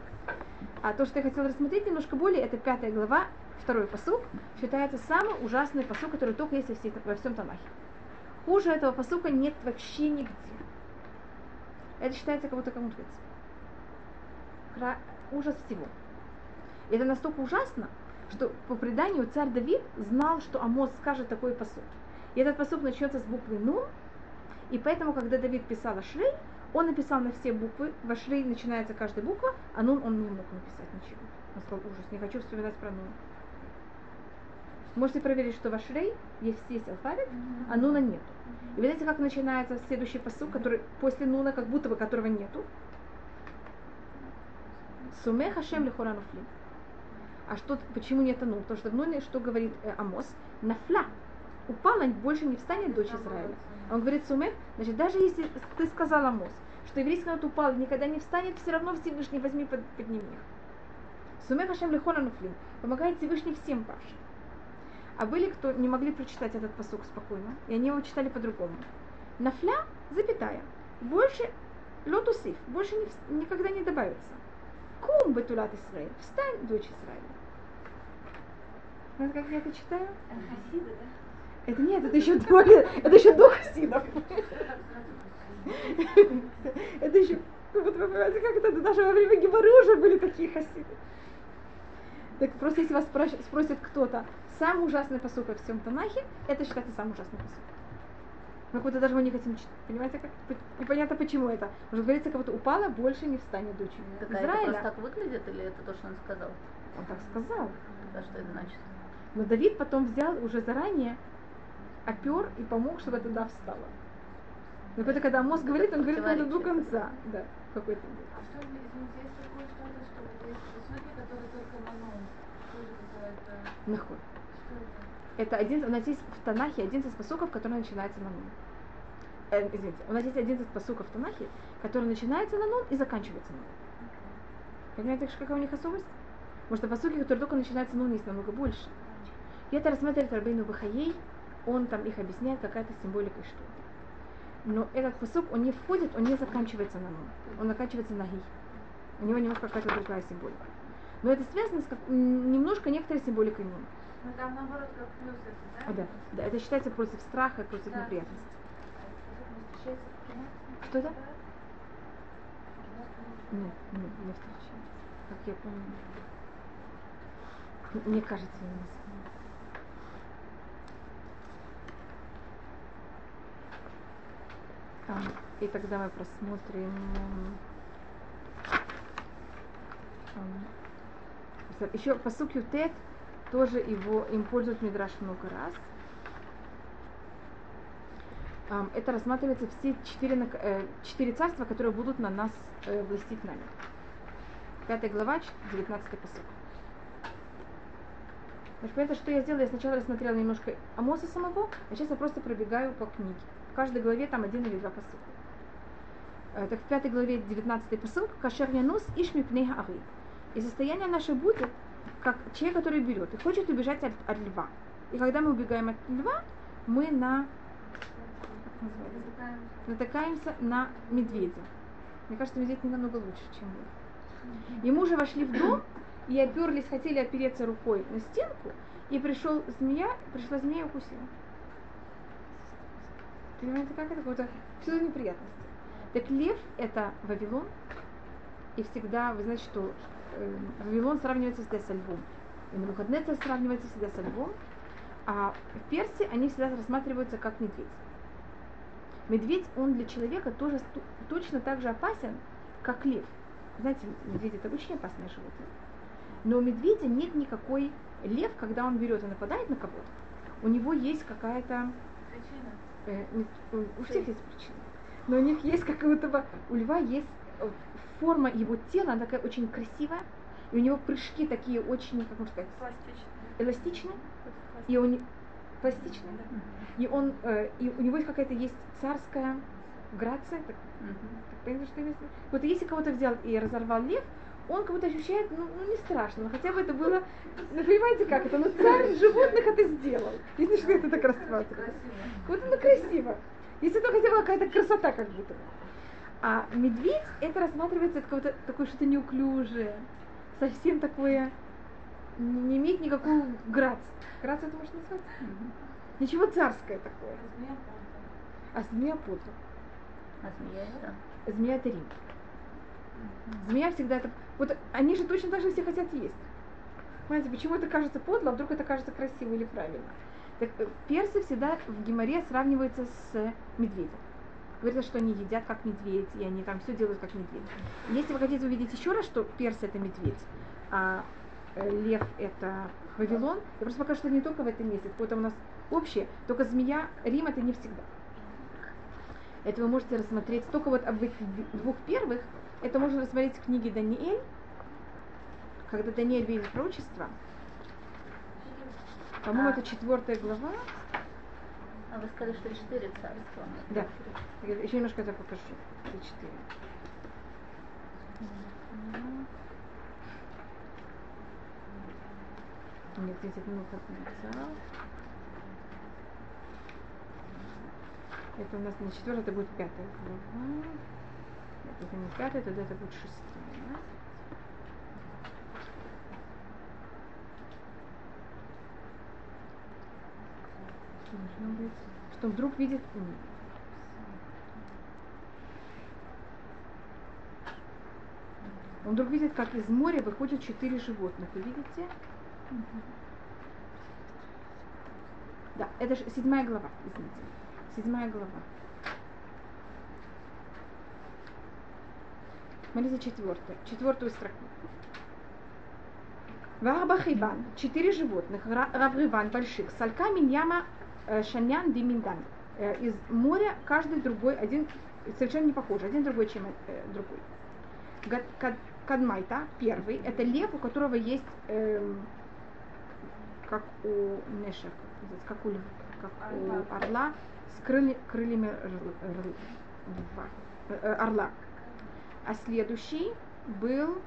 Speaker 1: А то, что я хотела рассмотреть немножко более, это пятая глава, второй посук, считается самый ужасный посук, который только есть во, всей, во всем Танахе. Хуже этого посука нет вообще нигде. Это считается как будто кому-то Ужас всего. И это настолько ужасно, что по преданию царь Давид знал, что Амос скажет такой посуд. И этот посуд начнется с буквы Нун, и поэтому, когда Давид писал Ашрей, он написал на все буквы, в Ашрей начинается каждая буква, а Нун он не мог написать ничего. Он сказал, ужас, не хочу вспоминать про Нун. Можете проверить, что в Ашрей есть здесь алфавит, а Нуна нету. И видите, как начинается следующий посуд, который после Нуна, как будто бы которого нету. Суме Хашем Лихораnuфли. А что, почему нет Нун? Потому что в Нуне, что говорит э, Амос? Нафла. Упала, больше не встанет дочь Израиля. Он говорит סומך, значит, даже если ты сказал Амос, что еврейский народ упал и никогда не встанет, все равно Всевышний возьми под, подними их. סומך השם לכל הנופלים. Помогает Всевышний всем павшим. А были, кто не могли прочитать этот פסוק спокойно, и они его читали по-другому. נפלה, запятая. Больше לא תוסיף, больше не, никогда не добавится. קום בתולת ישראל. Встань, дочь Израиля. Знаете, как я это читаю?
Speaker 2: Хасиды, да?
Speaker 1: Это нет, это еще более, это еще до хасидов. Это еще, как будто вы понимаете, как это, даже во время Гебары уже были такие хасиды. Так просто если вас спросит кто-то, самый ужасный посук во всем Танахе, это считается самый ужасный посук. Мы как будто даже его не хотим читать. Понимаете, как? Непонятно почему это. Уже говорится, как будто упала, больше не встанет дочь
Speaker 3: Так а это просто так выглядит или это то, что он сказал?
Speaker 1: Он так сказал.
Speaker 3: А что это значит?
Speaker 1: Но Давид потом взял уже заранее, опер и помог, чтобы это да встала. Но это когда мозг говорит, он говорит надо до конца. Да, какой-то.
Speaker 2: А что, извините, есть такое что-то, что есть посуки, которые только на нон? Тоже какая-то...
Speaker 1: Нахуй.
Speaker 2: Что это?
Speaker 1: Это один, у нас есть в Танахе один из посуков, который начинается на нун. Э, извините, у нас есть один из посуков в Танахе, который начинается на нун и заканчивается на нун. Понимаете, какая у них особость? Потому что посуки, которые только начинаются на нун, есть намного больше. И это рассматривает Рабейну Бахаей, он там их объясняет какая-то символика и что Но этот посук, он не входит, он не заканчивается на нун, он заканчивается на ги. У него немножко какая-то другая символика. Но это связано с как, немножко некоторой символикой нун.
Speaker 2: Ну там наоборот как плюс это,
Speaker 1: А,
Speaker 2: да?
Speaker 1: да, да, это считается против страха, против
Speaker 2: Да. кино?
Speaker 1: Что это?
Speaker 2: Да.
Speaker 1: Нет, нет, не встречается. Как я помню. Мне кажется, не А, И тогда мы просмотрим. Еще посук Ютет тоже его им пользуют Мидраш много раз. Это рассматривается все четыре, э, четыре царства, которые будут на нас э, властить нами. Пятая глава, 19 посук. Значит, понятно, что я сделала? Я сначала рассмотрела немножко Амоса самого, а сейчас я просто пробегаю по книге. В каждой главе там один или два посука. Э, Так в пятой главе 19 посыл Кашер Янус Ишми Пней Ары. И состояние наше будет, как человек, который берет и хочет убежать от, от льва. И когда мы убегаем от льва, мы на как называется? натыкаемся на медведя. Мне кажется, медведь не намного лучше, чем лев. И мы уже вошли в дом и оперлись, хотели опереться рукой на стенку, и пришел змея, пришла змея и укусила. Понимаете, как это? Какое-то все неприятности. Так лев это Вавилон, и всегда, вы знаете, что э, Вавилон сравнивается всегда со львом. И Навуходнецер сравнивается всегда со львом, а в Персии они всегда рассматриваются как медведь. Медведь, он для человека тоже точно так же опасен, как лев. Знаете, медведь это очень опасное животное. Но у медведя нет никакой лев, когда он берет и нападает на кого-то. У него есть какая-то
Speaker 2: Причина?
Speaker 1: Э, нет, у, всех есть причина. Но у них есть как будто бы, у льва есть э, форма его тела, она такая очень красивая, и у него прыжки такие очень, как можно сказать,
Speaker 2: Пластично.
Speaker 1: эластичные, и он пластичные, и он, э, и у него есть какая-то есть царская грация, так,
Speaker 3: Мгм.
Speaker 1: так понимаете, что я? Вот если кого-то взял и разорвал лев, он как будто ощущает, ну, ну, не страшно, но хотя бы это было, ну понимаете как это, ну царь животных это сделал. Если что это так рассматривать.
Speaker 2: Красиво.
Speaker 1: Вот это красиво. Если это хотя бы какая-то красота как будто бы. А медведь, это рассматривается как какое-то такое что-то неуклюжее, совсем такое, не имеет никакую грацию. Грацию это можно назвать? Ничего царское такое. А змея подло.
Speaker 3: А змея это?
Speaker 1: Змея это Рим. Змея всегда это... Вот они же точно так же все хотят есть. Понимаете, почему это кажется подло, а вдруг это кажется красиво или правильно? Так э, персы всегда в геморе сравниваются с медведем. Говорится, что они едят как медведь, и они там все делают как медведь. Если вы хотите увидеть еще раз, что перс это медведь, а э, лев это Вавилон, я просто покажу, что не только в этом месте, это у нас общее, только змея, Рим это не всегда. Это вы можете рассмотреть только вот об этих двух первых, это можно рассмотреть в книге Даниэль, когда Даниэль видит пророчество. По-моему,
Speaker 3: А.
Speaker 1: это четвертая глава.
Speaker 3: А вы сказали, что четыре царства.
Speaker 1: Да. Еще немножко это покажу. Это четыре. Нет, 10 минут отметил. Это у нас не четвертая, это будет пятая глава. Это не пятая, тогда это будет шестая. Должно быть. Что вдруг видит... Он вдруг видит, как из моря выходят четыре животных. Вы видите? Да, это же седьмая глава, извините. Седьмая глава. Смотрите, четвертая. Четвертую строку. Варбахибан. Четыре животных. Ра- Равриван больших. Салька Миньяма э, Шанян Диминган. Э, Из моря каждый другой, один совершенно не похож, один другой, чем э, другой. Кадмайта, первый, это лев, у которого есть, эм, как у Нешек, как у, льв- как у орла, с крылья- крыльями рл- рл- льва, э, э, орла. А следующий был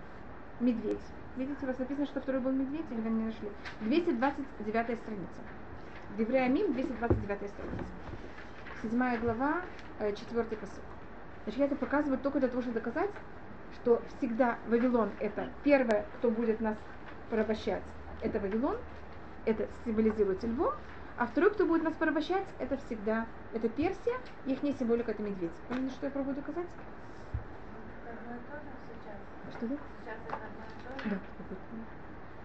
Speaker 1: медведь. Видите, у вас написано, что второй был медведь, или вы не нашли? 229 страница. Девреамим, 229 страница. Седьмая глава, э, четвертый посыл. Значит, я это показываю только для того, чтобы доказать, что всегда Вавилон это первое, кто будет нас порабощать, это Вавилон, это символизирует львом, а второй, кто будет нас порабощать, это всегда, это Персия, их не символика, это медведь. Поняли, что я пробую доказать? Да? Да.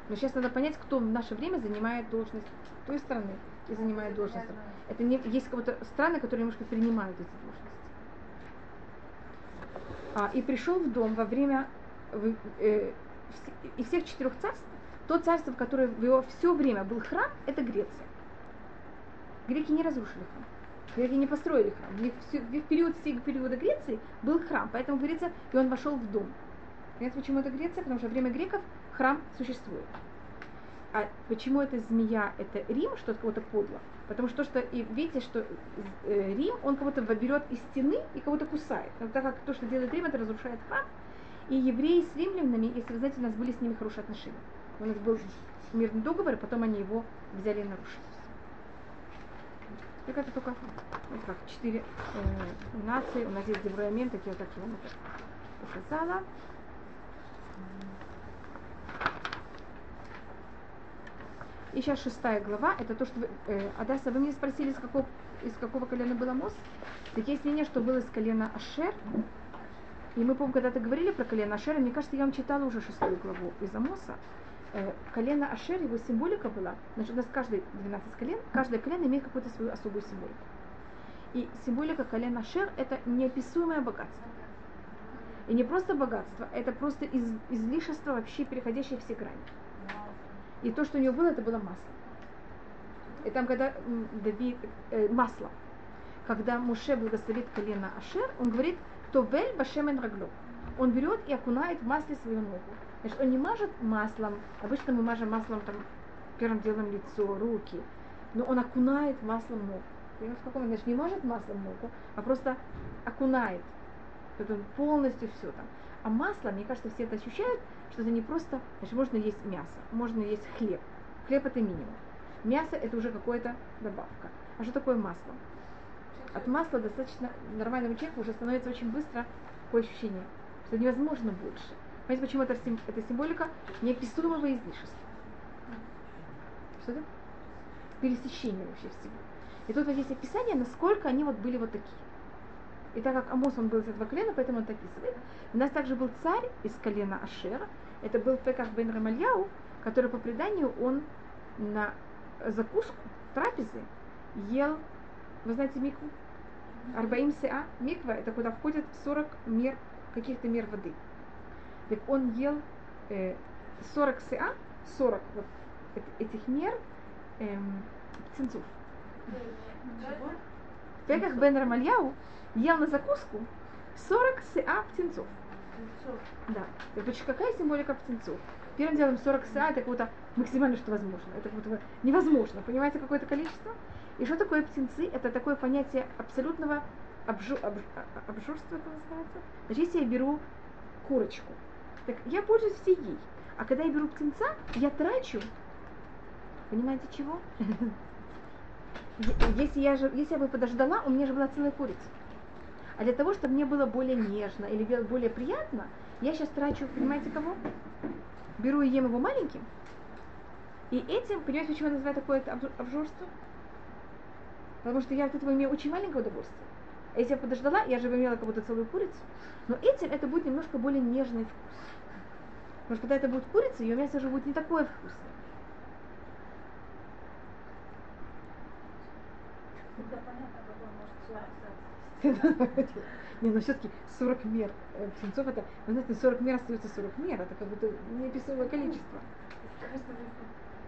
Speaker 1: Но сейчас надо понять, кто в наше время занимает должность той страны и занимает должность. Это не, есть кого-то страны, которые немножко принимают эти должности. А, и пришел в дом во время в- э, вс- из всех четырех царств, то царство, в которое в его все время был храм, это Греция. Греки не разрушили храм. Греки не построили храм. В, в период всего периода Греции был храм. Поэтому говорится, и он вошел в дом. Понимаете, почему это Греция? Потому что во время греков храм существует. А почему это змея, это Рим, что это кого-то подло? Потому что, то, что и видите, что э, Рим, он кого-то берет из стены и кого-то кусает. Но так как то, что делает Рим, это разрушает храм. И евреи с римлянами, если вы знаете, у нас были с ними хорошие отношения. У нас был мирный договор, и потом они его взяли и нарушили. Так это только вот как четыре э, нации. У нас есть Девраамин, так я так же вам это показала. И сейчас шестая глава, это то, что вы, э, Адаса, вы меня спросили, из какого, из какого колена был Амос? Так есть мнение, что был из колена Ашер. И мы, помню, когда-то говорили про колено Ашера, мне кажется, я вам читала уже шестую главу из Амоса. Э, колено Ашер, его символика была, значит, у нас каждый 12 колен, каждое колено имеет какую-то свою особую символику. И символика колена Ашер – это неописуемое богатство. И не просто богатство, это просто из, излишество, вообще переходящее все грани. И то, что у него было, это было масло. И там, когда Давид, э, масло, когда Муше благословит колено Ашер, он говорит, Товель башемен рагло. Он берет и окунает в масле свою ногу. Значит, он не мажет маслом, обычно мы мажем маслом там, первым делом лицо, руки, но он окунает маслом ногу. Понимаете, в каком значит, не мажет маслом ногу, а просто окунает. Это полностью все там. А масло, мне кажется, все это ощущают, что это не просто, значит, можно есть мясо, можно есть хлеб. Хлеб это минимум. Мясо это уже какая-то добавка. А что такое масло? От масла достаточно нормальному человеку уже становится очень быстро такое ощущение, что невозможно больше. Понимаете, почему это, сим- это символика неописуемого излишества? Что это? Пересечение вообще всего. И тут вот есть описание, насколько они вот были вот такие. И так как Амос, он был из этого колена, поэтому он это описывает. У нас также был царь из колена Ашера. Это был Пеках бен Рамальяу, который по преданию он на закуску, трапезы, ел, вы знаете микву? Арбаим Сеа. Миква это куда входит 40 мер, каких-то мер воды. Так он ел э, 40 Сеа, 40 вот этих мер эм, птенцов. Пеках бен Рамальяу ел на закуску 40 Сеа птенцов. Да. Так вот какая символика птенцов? Первым делом 40 са это как то максимально, что возможно. Это как будто невозможно. Понимаете, какое-то количество? И что такое птенцы? Это такое понятие абсолютного обжу, обж, а, обжорства, это называется. Значит, если я беру курочку, так я пользуюсь всей ей. А когда я беру птенца, я трачу, понимаете, чего? *laughs* Если я, же, если я бы подождала, у меня же была целая курица. А для того, чтобы мне было более нежно или более приятно, я сейчас трачу, понимаете, кого? Беру и ем его маленьким. И этим, понимаете, почему я называю такое обжорство? Потому что я от этого имею очень маленькое удовольствие. А если я подождала, я же имела как будто целую курицу. Но этим это будет немножко более нежный вкус. Потому что когда это будет курица, ее мясо уже будет не такое вкусное. *laughs* Не, но все-таки 40 мер э, птенцов, это, вы знаете, 40 мер остается 40 мер, это как будто неописуемое количество.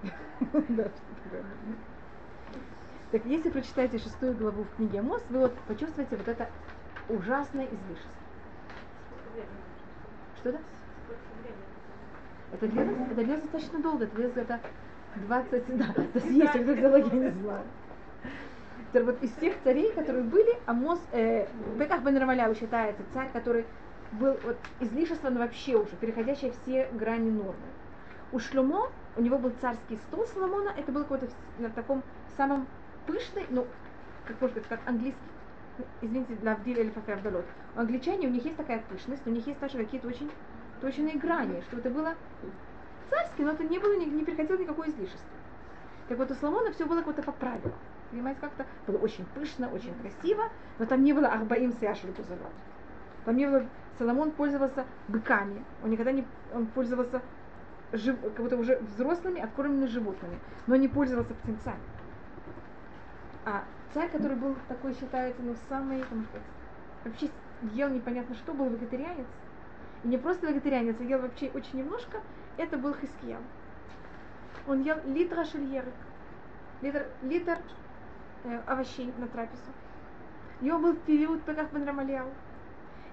Speaker 1: *laughs* Да. Так если прочитаете шестую главу в книге Амос, вы вот почувствуете вот это ужасное излишество. Что да? Это длилось, это длилось достаточно долго, это длилось это 20, *laughs* да, то есть есть, как я не знаю. Теперь вот из всех царей, которые были, Амос, э, Беках бен Рамаляу считается царь, который был вот излишество вообще уже, переходящее все грани нормы. У Шлюмо, у него был царский стол Соломона, это было какой-то на таком самом пышный, ну, как можно сказать, как английский, извините, для Авдиль или Фафравдалот. У англичане, у них есть такая пышность, у них есть даже какие-то очень точные грани, что это было царское, но это не было, не, не приходило никакое излишество. Так вот у Соломона все было как-то по правилам. Понимаете, как-то было очень пышно, очень красиво, но там не было Ахбаим Сяшель Кузават. Там не было, Соломон пользовался быками, он никогда не, он пользовался жив, как будто уже взрослыми, откормленными животными, но не пользовался птенцами. А царь, который был такой, считается, ну, самый, там, вообще ел непонятно что, был вегетарианец. И не просто вегетарианец, а ел вообще очень немножко, это был Хискиял. Он ел литра шельерок, литр, литр овощей на трапезу. У него был период Пеках бен Рамалиау.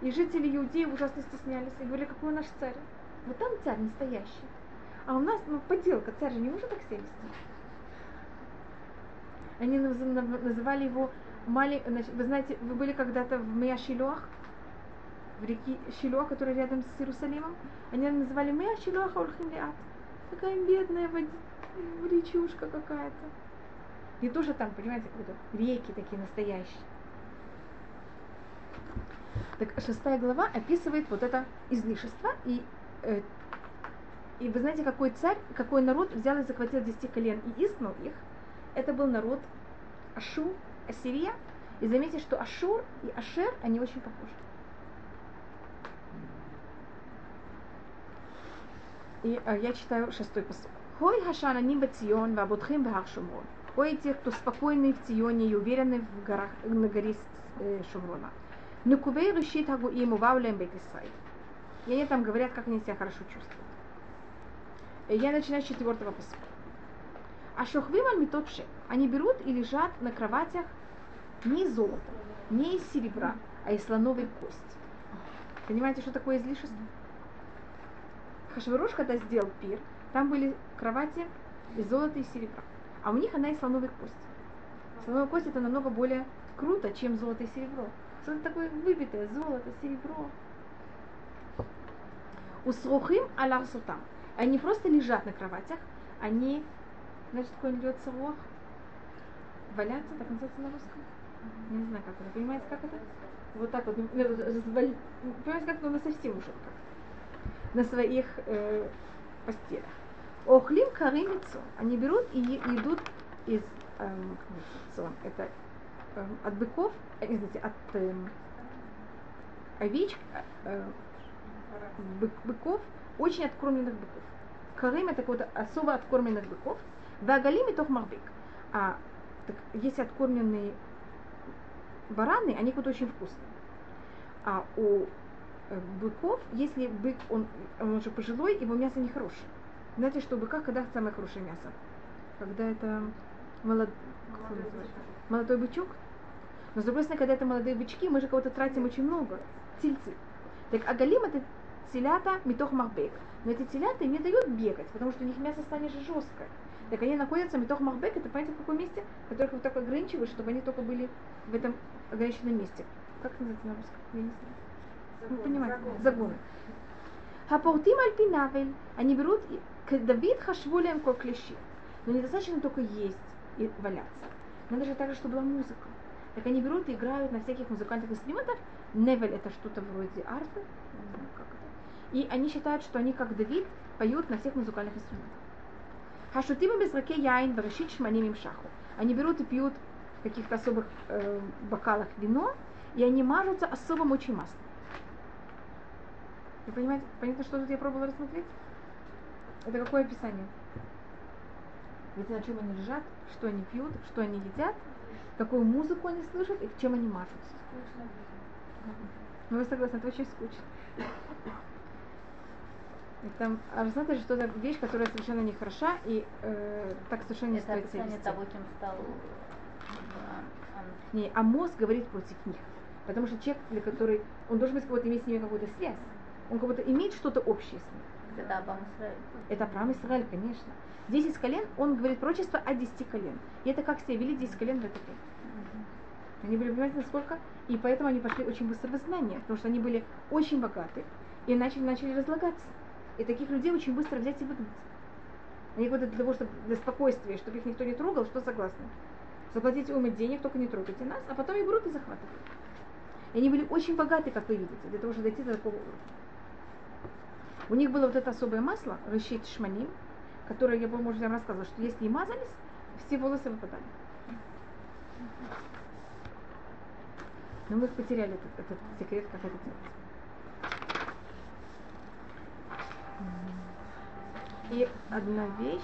Speaker 1: И жители Иудеи ужасно стеснялись и говорили, какой наш царь. Вот там царь настоящий. А у нас, ну, подделка, царь же не может так себя вести. Они называли его маленький, значит, вы знаете, вы были когда-то в Меяшилуах, в реке Шилуах, которая рядом с Иерусалимом. Они называли Меяшилуах Аульхим Лиат. Такая бедная вод... речушка И тоже там, понимаете, какие-то реки такие настоящие. Так шестая глава описывает вот это излишество. И, э, и вы знаете, какой царь, какой народ взял и захватил десяти колен и изгнал их. Это был народ Ашур, Ассирия. И заметьте, что Ашур и Ашер, они очень похожи. И э, я читаю шестой посыл. Хой хашана нимба цион вабутхим бхар шумрон. Ой, те, кто спокойны в Ционе и уверены в горах, на горе э, Шумрона. Нукувей решит агу им увавлем бет И они там говорят, как они себя хорошо чувствуют. И я начинаю с четвертого посыла. А шохвиман метопше. Они берут и лежат на кроватях не из золота, не из серебра, а из слоновой кости. Понимаете, что такое излишество? Хашваруш, когда сделал пир, там были кровати из золота и серебра а у них она из слоновой кости. Слоновая кость это намного более круто, чем золото и серебро. Что это такое выбитое золото, серебро. У срухим алар сутам. Они просто лежат на кроватях, они, знаете, такое льет срох? Валяться, так называется на русском? Не знаю, как это. Понимаете, как это? Вот так вот. Понимаете, как это? Ну, совсем уже как. На своих э, постелях. Охлим каримицу. Они берут и едут из эм, это эм, от быков, э, извините, от эм, овечек, э, бык, быков, очень откормленных быков. Карим это вот особо откормленных быков. Вагалим и марбек. А так, есть откормленные бараны, они вот очень вкусные. А у э, быков, если бык, он, он уже пожилой, его мясо нехорошее. Знаете, что у быка, когда самое хорошее мясо? Когда это молод... молодой бычок. Но с другой стороны, когда это молодые бычки, мы же кого-то тратим очень много. Тельцы. Так агалим это телята митох махбек. Но эти телята не дают бегать, потому что у них мясо станет же жесткое. Так они находятся митох махбек, это понимаете в каком месте, которых вы так ограничиваешь, чтобы они только были в этом ограниченном месте. Как называется на русском? Я не знаю. Вы понимаете? Загоны. Хапортим альпинавель. Они берут, Давид хашвулем как клещи. Но недостаточно только есть и валяться. Надо же также, чтобы была музыка. Так они берут и играют на всяких музыкальных инструментах. Невель это что-то вроде арфы, не знаю как это. И они считают, что они, как Давид, поют на всех музыкальных инструментах. Хашутима без раке яин варашит шманим им шаху. Они берут и пьют в каких-то особых э, бокалах вино, и они мажутся особым очень маслом. Вы понимаете, понятно, что тут я пробовала рассмотреть? Это какое описание? Видите, на чем они лежат, что они пьют, что они едят, какую музыку они слышат и чем они мажутся. Ну, вы согласны, это очень скучно. Это, а вы знаете, что это вещь, которая совершенно не хороша и э, так совершенно не
Speaker 3: это
Speaker 1: стоит себя
Speaker 3: того, кем стал а,
Speaker 1: Не, а мозг говорит против них. Потому что человек, для который он должен быть какой-то иметь с ними какую-то связь. Он как будто имеет что-то общее с ними.
Speaker 3: Это Абам Исраиль.
Speaker 1: Это Авраам Исраиль, конечно. Десять колен, он говорит пророчество о десяти колен. И это как себя вели десять колен в этот век. Они были, понимаете, насколько? И поэтому они пошли очень быстро в знание, потому что они были очень богаты и начали, начали разлагаться. И таких людей очень быстро взять и выгнать. Они вот для того, чтобы для спокойствия, чтобы их никто не трогал, что согласны? Заплатите уймы денег, только не трогайте нас, а потом их берут и захватывают. И они были очень богаты, как вы видите, для того, чтобы дойти до такого уровня. У них было вот это особое масло, решит шманим, которое, я, по-моему, уже вам рассказывала, что если и мазались, все волосы выпадали. Но мы их потеряли, этот, этот секрет, как это делать. И одна вещь.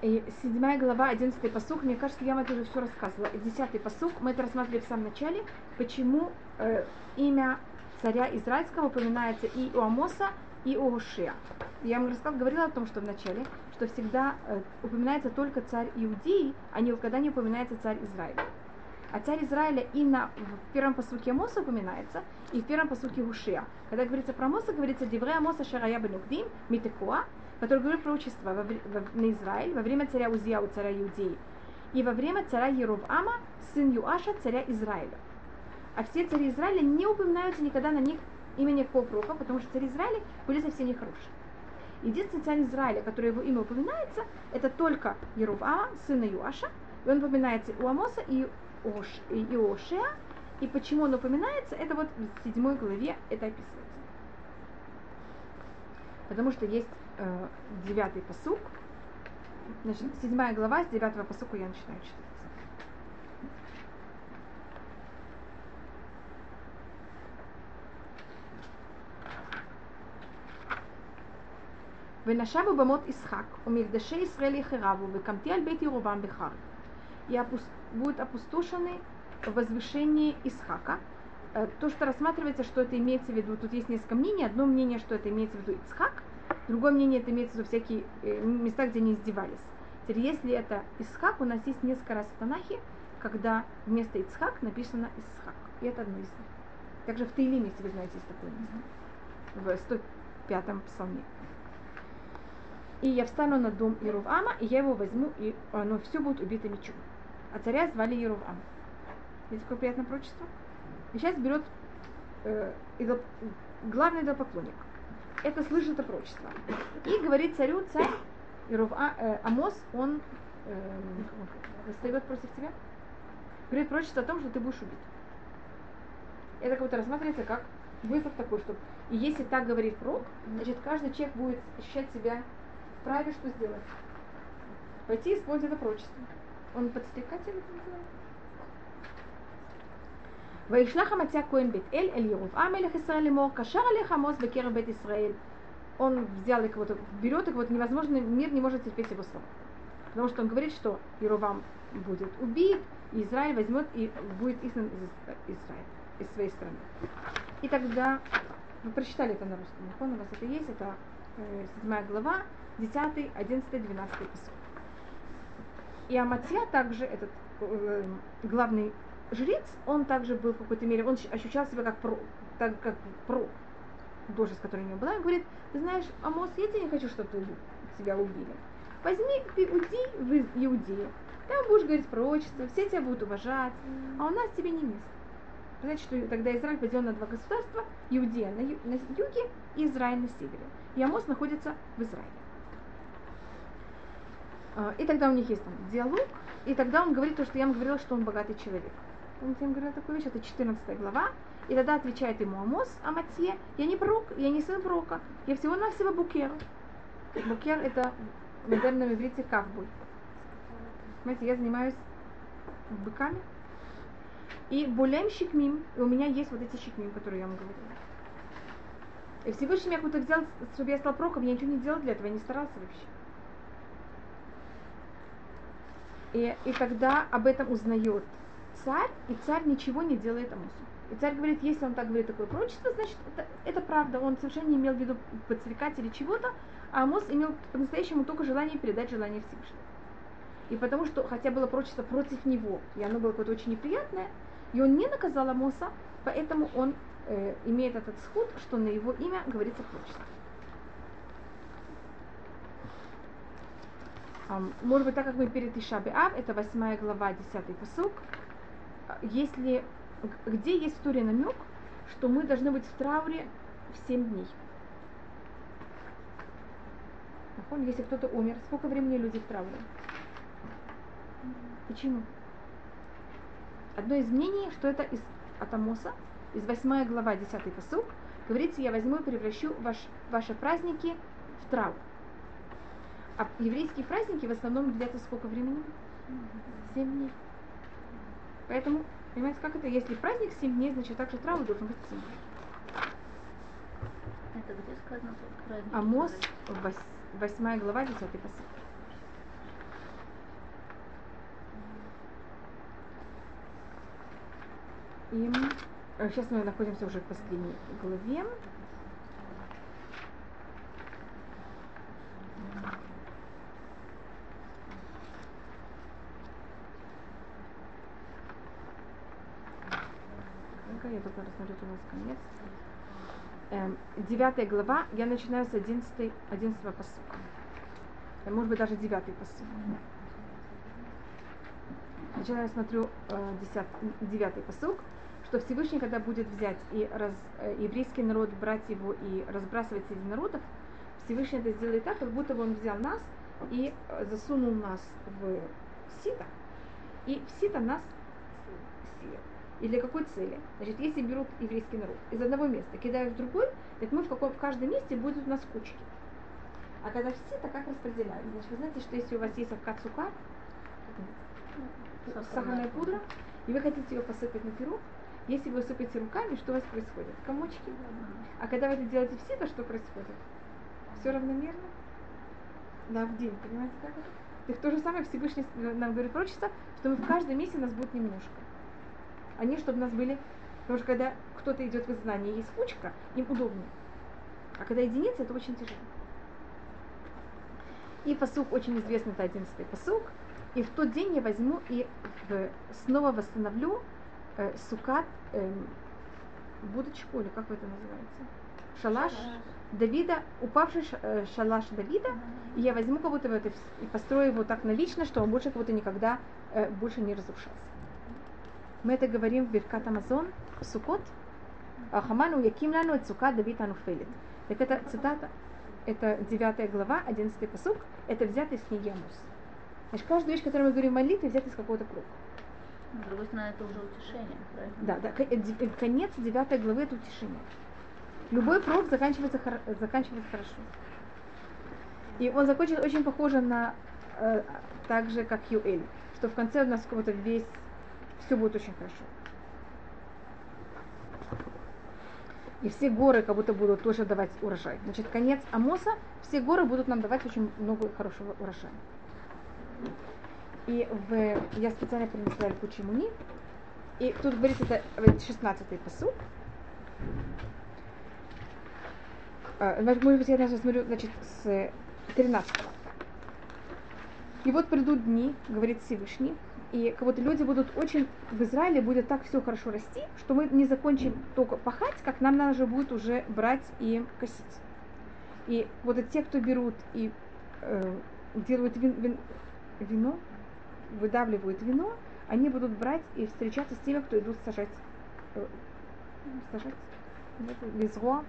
Speaker 1: Седьмая глава, одиннадцатый посук, мне кажется, я вам это уже все рассказывала. Десятый посук, мы это рассматривали в самом начале, почему э, имя царя Израильского упоминается и у Амоса, и у Ушия. Я вам рассказала, говорила о том, что вначале, что всегда э, упоминается только царь Иудеи, а никогда не упоминается царь Израиля. А царь Израиля и на, в первом посуке Амоса упоминается, и в первом посуке Ушия. Когда говорится про Амоса, говорится Девре Амоса Шарая Бенугдим, Митекуа, который говорит пророчество во, во, на Израиль во время царя Узия, у царя Иудеи, и во время царя Еровама, сын Юаша, царя Израиля. А все цари Израиля не упоминаются никогда на них имени пророка, потому что цари Израиля были совсем нехорошие. Единственный царь Израиля, который его имя упоминается, это только Еровама, сына Юаша, и он упоминается у Амоса и у Ошеа, и почему он упоминается, это вот в седьмой главе это описывается. Потому что есть девятый посук. Значит, седьмая глава, с девятого посука я начинаю читать. ונשבו במות ישחק, ומקדשי ישראל יחרבו, וקמתי על בית ירובעם בחר. И будут опустошены в возвышении Исхака. То, что рассматривается, что это имеется в виду, тут есть несколько мнений. Одно мнение, что это имеется в виду Исхак, Другое мнение, это имеется в виду всякие э, места, где они издевались. Теперь, если это Исхак, у нас есть несколько раз в Танахе, когда вместо Ицхак написано Исхак. И это одно из них. Также в Таилиме, если вы знаете, есть такое место. В 105-м псалме. И я встану на дом Ирувама, и я его возьму, и оно все будет убито мечом. А царя звали Ирувам. Есть такое приятное прочество? И сейчас берет э, идол, главный идолопоклонник это слышит это пророчество. И говорит царю, царь, Иров, а, э, Амос, он э, восстает против тебя. Говорит пророчество о том, что ты будешь убит. Это как будто рассматривается как вызов такой, что и если так говорит пророк, значит каждый человек будет ощущать себя вправе, что сделать. Пойти использовать это пророчество. Он подстрекатель это называется? וישלח המציא הכהן בית אל אל ירבעם מלך ישראל לאמור, קשר עליך עמוס בקרב бет Израиль. Он взял их вот, берет их, вот невозможно, мир не может терпеть его слова. Потому что он говорит, что Иеровам будет убит, и Израиль возьмет и будет изгнан из Израиля, из своей страны. И тогда, вы прочитали это на русском, у вас это есть, это э, 7 глава, 10, 11, 12 посыл. И Аматья также, этот э, главный жрец, он также был в какой-то мере, он ощущал себя как про, так как про должность, которая у него была, он говорит, ты знаешь, Амос, я тебе не хочу, чтобы тебя убили. Возьми, ты уйди в Иудею, там будешь говорить пророчество, все тебя будут уважать, а у нас тебе не место. Значит, что тогда Израиль поделен на два государства, Иудея на, ю- на юге и Израиль на севере. И Амос находится в Израиле. А, И тогда у них есть там диалог, и тогда он говорит то, что я ему говорила, что он богатый человек. Помните, я говорила такую вещь, это 14 глава, и тогда отвечает ему Амос, Аматье, я не пророк, я не сын пророка, я всего-навсего букер. Букер это в модерном иврите ковбой. Понимаете, я занимаюсь быками. И болем щекмим, и у меня есть вот эти щекмим, которые я вам говорила. И Всевышний меня куда-то взял, чтобы я стал пророком, я ничего не делал для этого, я не старался вообще. И, и тогда об этом узнает царь, и царь ничего не делает Амосу. И царь говорит, если он так говорит такое пророчество, значит, это, это правда. Он совершенно не имел в виду подстрекать или чего-то, а Амос имел по-настоящему только желание передать желание Всевышнего. И потому что, хотя было пророчество против него, и оно было какое-то очень неприятное, и он не наказал Амоса, поэтому он э, имеет этот сход, что на его имя говорится пророчество. Ам, Может быть, так как мы перед Ишаби Ав, это 8 глава, 10 посук, а, если, г- где есть в Туре намек, что мы должны быть в трауре в 7 дней. Если кто-то умер, сколько времени люди в трауре? Почему? Одно из мнений, что это из от Амоса, из 8 глава, 10 посук, говорится, я возьму и превращу ваш, ваши праздники в траур. А еврейские праздники в основном длятся сколько времени? Семь дней. Поэтому, понимаете, как это? Если праздник 7 дней, значит также траур должен быть 7 дней.
Speaker 3: Это где сказано?
Speaker 1: Амос, 8 глава, 10 посыл. И э, сейчас мы находимся уже в последней главе. Я только рассмотрю, у нас конец. Эм, глава, я начинаю с 11, 11 посука. Э, Может быть, даже девятый посук. Сначала я смотрю э, 10, девятый посук, что Всевышний, когда будет взять и раз, э, еврейский народ, брать его и разбрасывать среди народов, Всевышний это сделает так, как будто бы он взял нас и э, засунул нас в сито, и в сито нас съел. И для какой цели? Значит, если берут еврейский народ из одного места, кидают в другой, так мы в, каком, в каждом месте будут у нас кучки. А когда все это как распределяют? Значит, вы знаете, что если у вас есть авкацука, сахарная пудра, и вы хотите ее посыпать на пирог, если вы сыпете руками, что у вас происходит? Комочки. А когда вы это делаете все, то что происходит? Все равномерно? Да, в день, понимаете, как это? Так то же самое Всевышний нам говорит пророчество, что мы в каждом месте нас будет немножко. Они, чтобы нас были... Потому что когда кто-то идет в изгнание, есть кучка, им удобнее. А когда единица, это очень тяжело. И посук очень известный, это одиннадцатый посук. И в тот день я возьму и в- снова восстановлю э, сукат, эм, будочку, или как это называется? Шалаш Давида, упавший э, шалаш Давида, и я возьму как будто бы это и построю его так навечно, что он больше как будто никогда э, больше не разрушался. Мы это говорим в Беркат Амазон, Сукот. Хаману яким лану et сукат Давид ануфелит. Так это цитата, это 9 глава, 11 посук, это взято из книги Амус. Значит, каждую вещь, которую мы говорим в молитве, взята из какого-то круга.
Speaker 3: С другой стороны, это уже утешение, правильно?
Speaker 1: Да, да, э, э, конец 9 главы это утешение. Любой пророк заканчивается, заканчивается хорошо. И он закончит очень похоже на э, так же, как Юэль, что в конце у нас как будто весь все будет очень хорошо. и все горы как будто будут тоже давать урожай. Значит, конец Амоса, все горы будут нам давать очень много хорошего урожая. И в, я специально принесла Элькучи Муни, и тут говорится, это 16-й посуд. А, может быть, я даже смотрю, значит, с 13 -го. И вот придут дни, говорит Всевышний, и как будто люди будут очень, в Израиле будет так все хорошо расти, что мы не закончим только пахать, как нам надо будет уже брать и косить. И вот те, кто берут и э, делают вин, вин, вино, выдавливают вино, они будут брать и встречаться с теми, кто идут сажать, э, сажать, лизро,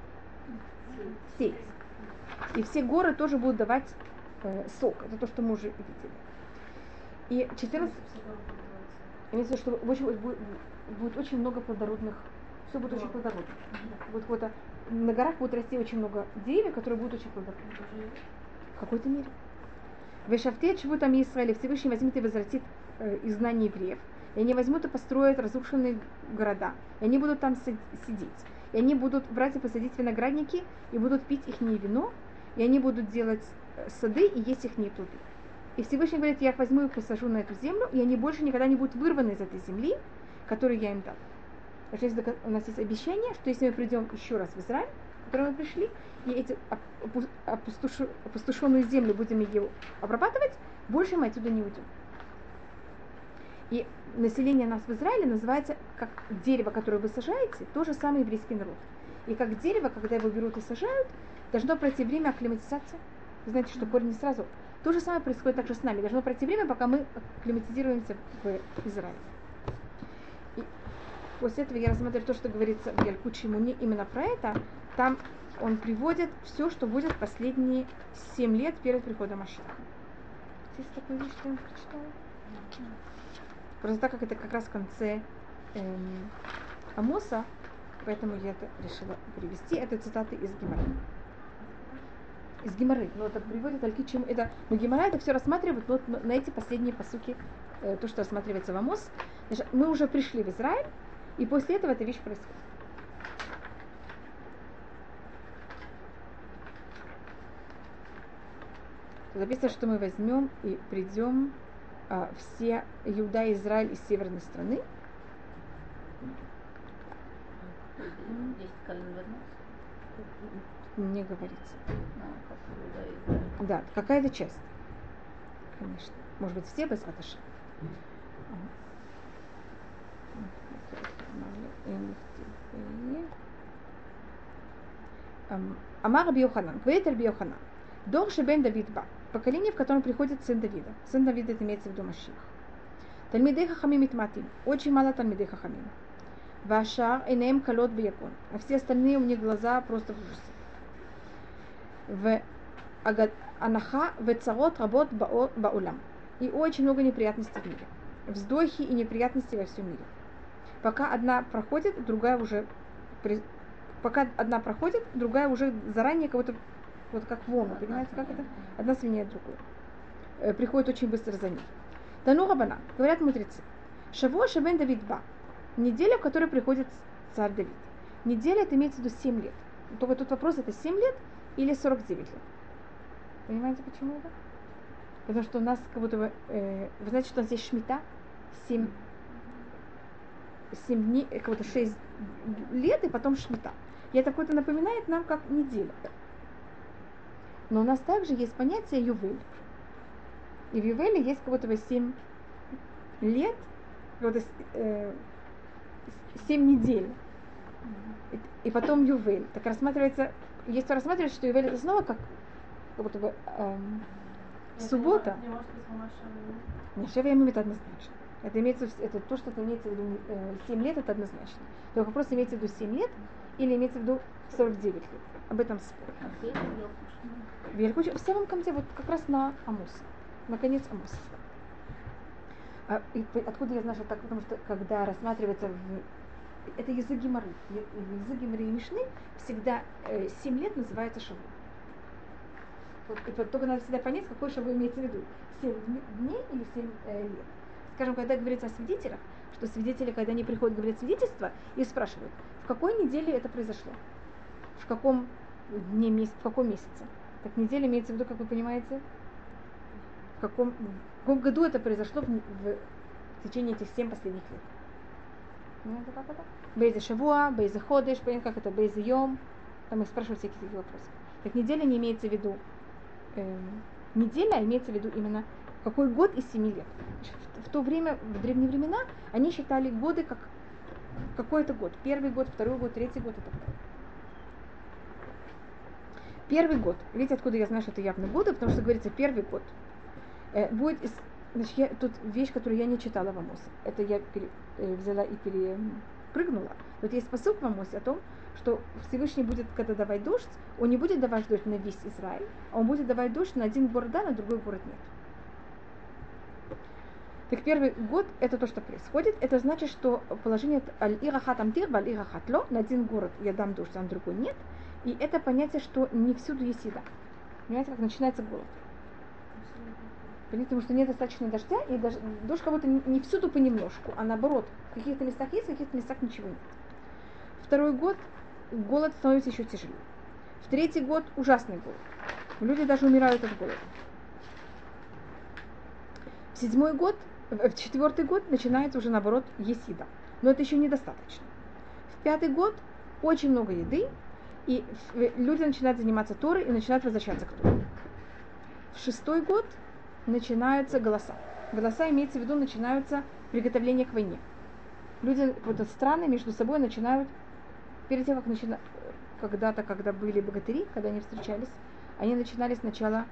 Speaker 1: сеять. И все горы тоже будут давать э, сок. Это то, что мы уже видели. И 14... Имеется в виду, что очень, будет, будет очень много плодородных, все будет очень плодородно. Вот, вот, а на горах будет расти очень много деревьев, которые будут очень плодородны. В какой-то мере. В Эшафте чего там Израиль, Всевышний возьмет и возвратит э, изгнание евреев. И они возьмут и построят разрушенные города. И они будут там сидеть. И они будут брать и посадить виноградники, и будут пить их вино, и они будут делать э, сады и есть их плоды. И Всевышний говорит, я их возьму и посажу на эту землю, и они больше никогда не будут вырваны из этой земли, которую я им дал. Значит, у нас есть обещание, что если мы придем еще раз в Израиль, в который мы пришли, и эти опустошенную землю будем ее обрабатывать, больше мы отсюда не уйдем. И население нас в Израиле называется как дерево, которое вы сажаете, то же самое еврейский народ. И как дерево, когда его берут и сажают, должно пройти время акклиматизации. Вы знаете, что корень не сразу то же самое происходит также с нами. Должно пройти время, пока мы акклиматизируемся в Израиле. И после этого я рассмотрю то, что говорится в Ялькучи Муни именно про это. Там он приводит все, что будет последние семь лет перед приходом Машиха. Здесь такой вещь, что я прочитала. Просто так как это как раз в конце эм, Амоса, поэтому я это решила привести. Это цитаты из Гимара из Гимары. Но это приводит Альки чем это. Но Гимара это все рассматривает вот на эти последние посуки, э, то, что рассматривается в Амос. Значит, мы уже пришли в Израиль, и после этого эта вещь происходит. Записано, что мы возьмем и придем а, все Иуда и Израиль из северной страны. Не говорится. Да, какая-то часть. Конечно. Может быть, все без Раташа. Амар Раби Йоханан, говорит Раби Йоханан, Дор Шебен Давид Ба, поколение, в котором приходит сын Давида. Сын Давида имеется в виду Маших. Тальмидей Хахамим Итматим, очень мало Тальмидей Хахамим. Вашар Энеем Калот Биякон, а все остальные у них глаза просто в ужасе в анаха в царот работ баулам. И очень много неприятностей в мире. Вздохи и неприятности во всем мире. Пока одна проходит, другая уже пока одна проходит, другая уже заранее кого-то вот как волна, понимаете, как это? Одна сильнее другую. Э, приходит очень быстро за ней. Тану Рабана, говорят мудрецы. Шаво Шабен Давид Ба. Неделя, в которой приходит царь Давид. Неделя это имеется в виду 7 лет. Только тут вопрос это 7 лет или 49 лет. Понимаете, почему это? Потому что у нас как будто э, вы знаете, что у нас есть шмита, 7, 7 дней, э, как будто 6 лет, и потом шмита. И это какое-то напоминает нам как неделя. Но у нас также есть понятие ювель. И в ювеле есть как будто бы 7 лет, как будто, э, 7 недель. И, и потом ювель. Так рассматривается есть кто рассматривает, что Ювель это снова как, как будто бы эм, суббота. Не, Шева Ямим это однозначно. Это имеется это то, что имеется в виду э, 7 лет, это однозначно. Только вопрос имеется в виду 7 лет или имеется в виду 49 лет. Об этом спор. В Елкуче, в самом конце, вот как раз на Амус. Наконец Амус. А, и, откуда я знаю, что так? Потому что когда рассматривается в это язык Гимары. Язык Гимары и Мишны всегда э, 7 лет называется шаву. Вот, и только надо всегда понять, какой шаву имеется в виду. 7 дней или 7 э, лет. Скажем, когда говорится о свидетелях, что свидетели, когда они приходят говорят свидетельство, и спрашивают, в какой неделе это произошло. каком дне месяц, в каком месяце. Так неделя имеется в виду, как вы понимаете, в каком, в каком году это произошло в, в, в течение этих семь последних лет. Понимаете, как это? Бейзе Шавуа, Бейзе Ходыш, как это, Бейзе Йом. Там их спрашивают всякие такие вопросы. Так неделя не имеется в виду неделя, а имеется в виду именно какой год из семи лет. В то время, в древние времена, они считали годы как какой-то год. Первый год, второй год, третий год и так далее. Первый год. Видите, откуда я знаю, что это явно годы, потому что говорится первый год. Э, будет из, значит, я, тут вещь, которую я не читала в Амосе. Это я пере, э, взяла и перепрыгнула. Вот есть посыл в Амосе о том, что Всевышний будет, когда давать дождь, он не будет давать дождь на весь Израиль, а он будет давать дождь на один город да, на другой город нет. Так первый год это то, что происходит. Это значит, что положение аль-ирахат амтир, аль-ирахат на один город я дам дождь, а на другой нет. И это понятие, что не всюду есть еда. Понимаете, как начинается голод. Потому что нет достаточно дождя, и даже, дождь как будто не всюду понемножку, а наоборот, в каких-то местах есть, в каких-то местах ничего нет. Второй год голод становится еще тяжелее. В третий год ужасный голод. Люди даже умирают от голода. В седьмой год в четвертый год начинается уже наоборот есть еда. Но это еще недостаточно. В пятый год очень много еды, и люди начинают заниматься Торой и начинают возвращаться к Торе. В шестой год начинаются голоса. Голоса имеется в виду начинаются приготовления к войне. Люди, вот страны между собой начинают, перед тем, как начина, когда-то, когда были богатыри, когда они встречались, они начинали сначала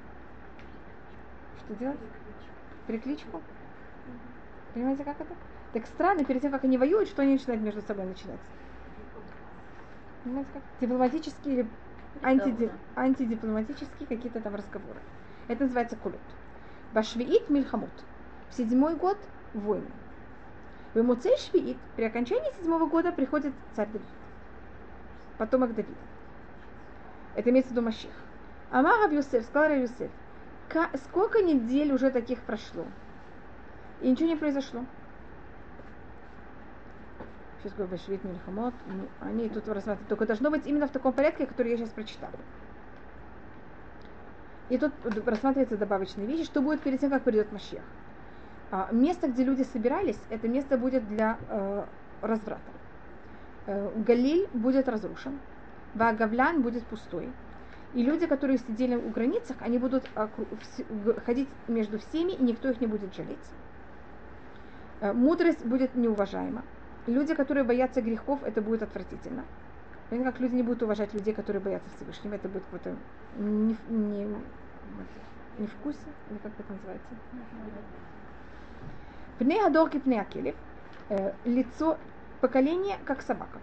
Speaker 1: что делать? Перекличку. Понимаете, как это? Так страны, перед тем, как они воюют, что они начинают между собой начинать? Понимаете, как? Дипломатические или антиди, антидипломатические какие-то там разговоры. Это называется кулют. Башвиит мильхамут. В седьмой год войны. В Эмуцей Швиит при окончании седьмого года приходит царь Давид. Потомок Давида. Это имеется в виду Маших. Амар Юсеф, сказал Юсеф, сколько недель уже таких прошло? И ничего не произошло. Сейчас говорю, Башвит Мильхамот, ну, они тут рассматривают. Только должно быть именно в таком порядке, который я сейчас прочитала. И тут рассматривается добавочные вещи, что будет перед тем, как придет Машех. А, место, где люди собирались, это место будет для э, разврата. Э, Галиль будет разрушен, Вагавлян будет пустой. И люди, которые сидели у границах, они будут ходить между всеми, и никто их не будет жалеть. Э, мудрость будет неуважаема. Люди, которые боятся грехов, это будет отвратительно. Понимаете, как люди не будут уважать людей, которые боятся Всевышнего, это будет какое-то не, не, не вкусе, или как это называется? Пней адорки пней акелев. Э, лицо поколения, как собака.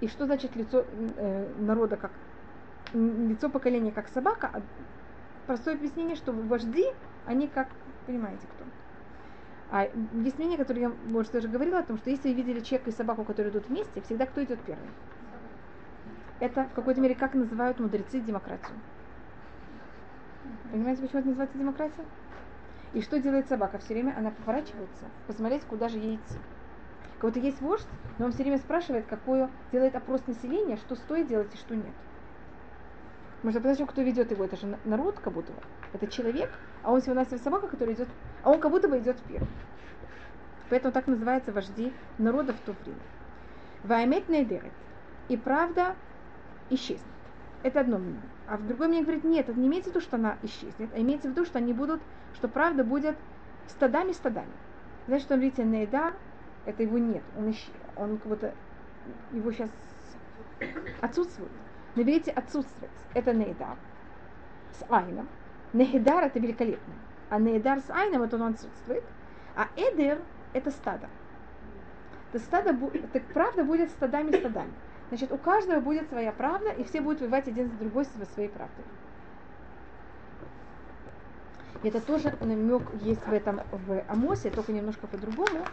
Speaker 1: И что значит лицо э, народа, как лицо поколения, как собака? Простое объяснение, что вожди, они как, понимаете, кто? А есть мнение, которое я, может, даже говорила о том, что если видели человека и собаку, которые идут вместе, всегда кто идет первый? Это в какой-то мере как называют мудрецы демократию. Понимаете, почему это называется демократия? И что делает собака? Все время она поворачивается, посмотреть, куда же ей идти. Кого-то есть вождь, но он все время спрашивает, какое делает опрос населения, что стоит делать и что нет. Можно подожди, кто ведет его, это же народ как будто бы. Это человек, а он всего-навсего собака, которая идет, а он как будто бы идет первым. Поэтому так называется вожди народа в то время. Ваймет нейдерет. И правда исчезнет. Это одно мнение. А в другое мнение говорит, нет, это не имеется в виду, что она исчезнет, а имеется в виду, что они будут, что правда будет стадами-стадами. Знаете, что говорите, нейдар, это его нет, он, исчез, он как будто, его сейчас отсутствует. На иврите отсутствует. Это нейдар с айном. Нейдар это великолепно. А нейдар с айном это он отсутствует. А эдер это стадо. Это стадо, так правда будет стадами-стадами. Значит, у каждого будет своя правда, и все будут воевать один за другой со своей правдой. Это тоже намек есть в этом в Амосе, только немножко по-другому.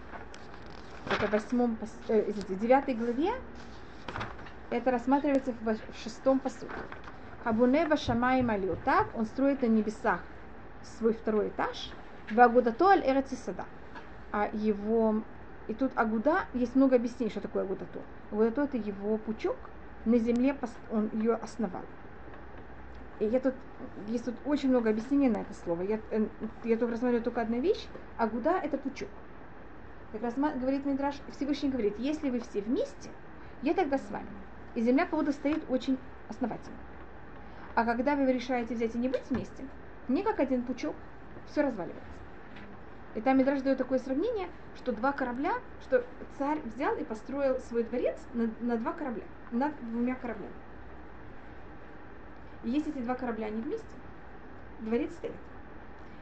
Speaker 1: Это в восьмом, э, извините, девятой главе это рассматривается в шестом посуде. Хабунева Шамай Малиотак, он строит на небесах свой второй этаж, в Агудато аль Эрцисада. А его, и тут Агуда, есть много объяснений, что такое Агудато. Агудато это его пучок, на земле он ее основал. И я тут, есть тут очень много объяснений на это слово. Я, э, я только рассматриваю только одну вещь. Агуда – это пучок. Как раз говорит Мидраш, Всевышний говорит, если вы все вместе, я тогда с вами. И земля будто стоит очень основательно. А когда вы решаете взять и не быть вместе, не как один пучок, все разваливается. И там Мидраш дает такое сравнение, что два корабля, что царь взял и построил свой дворец на, на два корабля, над двумя кораблями. И если эти два корабля не вместе, дворец стоит.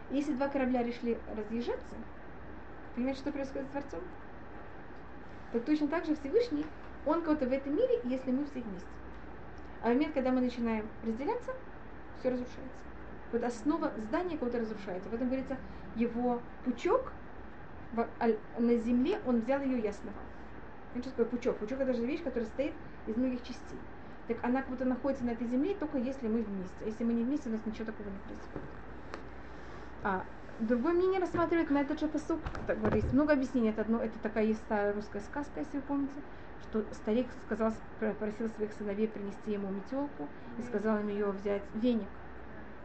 Speaker 1: Если два корабля решили разъезжаться, понимаете, что происходит с дворцом? Так точно так же Всевышний, он кого-то в этом мире, если мы все вместе. А в момент, когда мы начинаем разделяться, все разрушается. Вот основа здания кого-то разрушается. В этом говорится, его пучок на земле, он взял ее основал. Знаете, что такое пучок? Пучок это же вещь, которая состоит из многих частей. Так она как будто находится на этой земле только если мы вместе. А если мы не вместе, у нас ничего такого не происходит. А другое мнение рассматривает на этот же посук. Так, говорит, есть много объяснений. Это одно, это такая есть старая русская сказка, если вы помните, что старик сказал, просил своих сыновей принести ему метелку и сказал им ее взять веник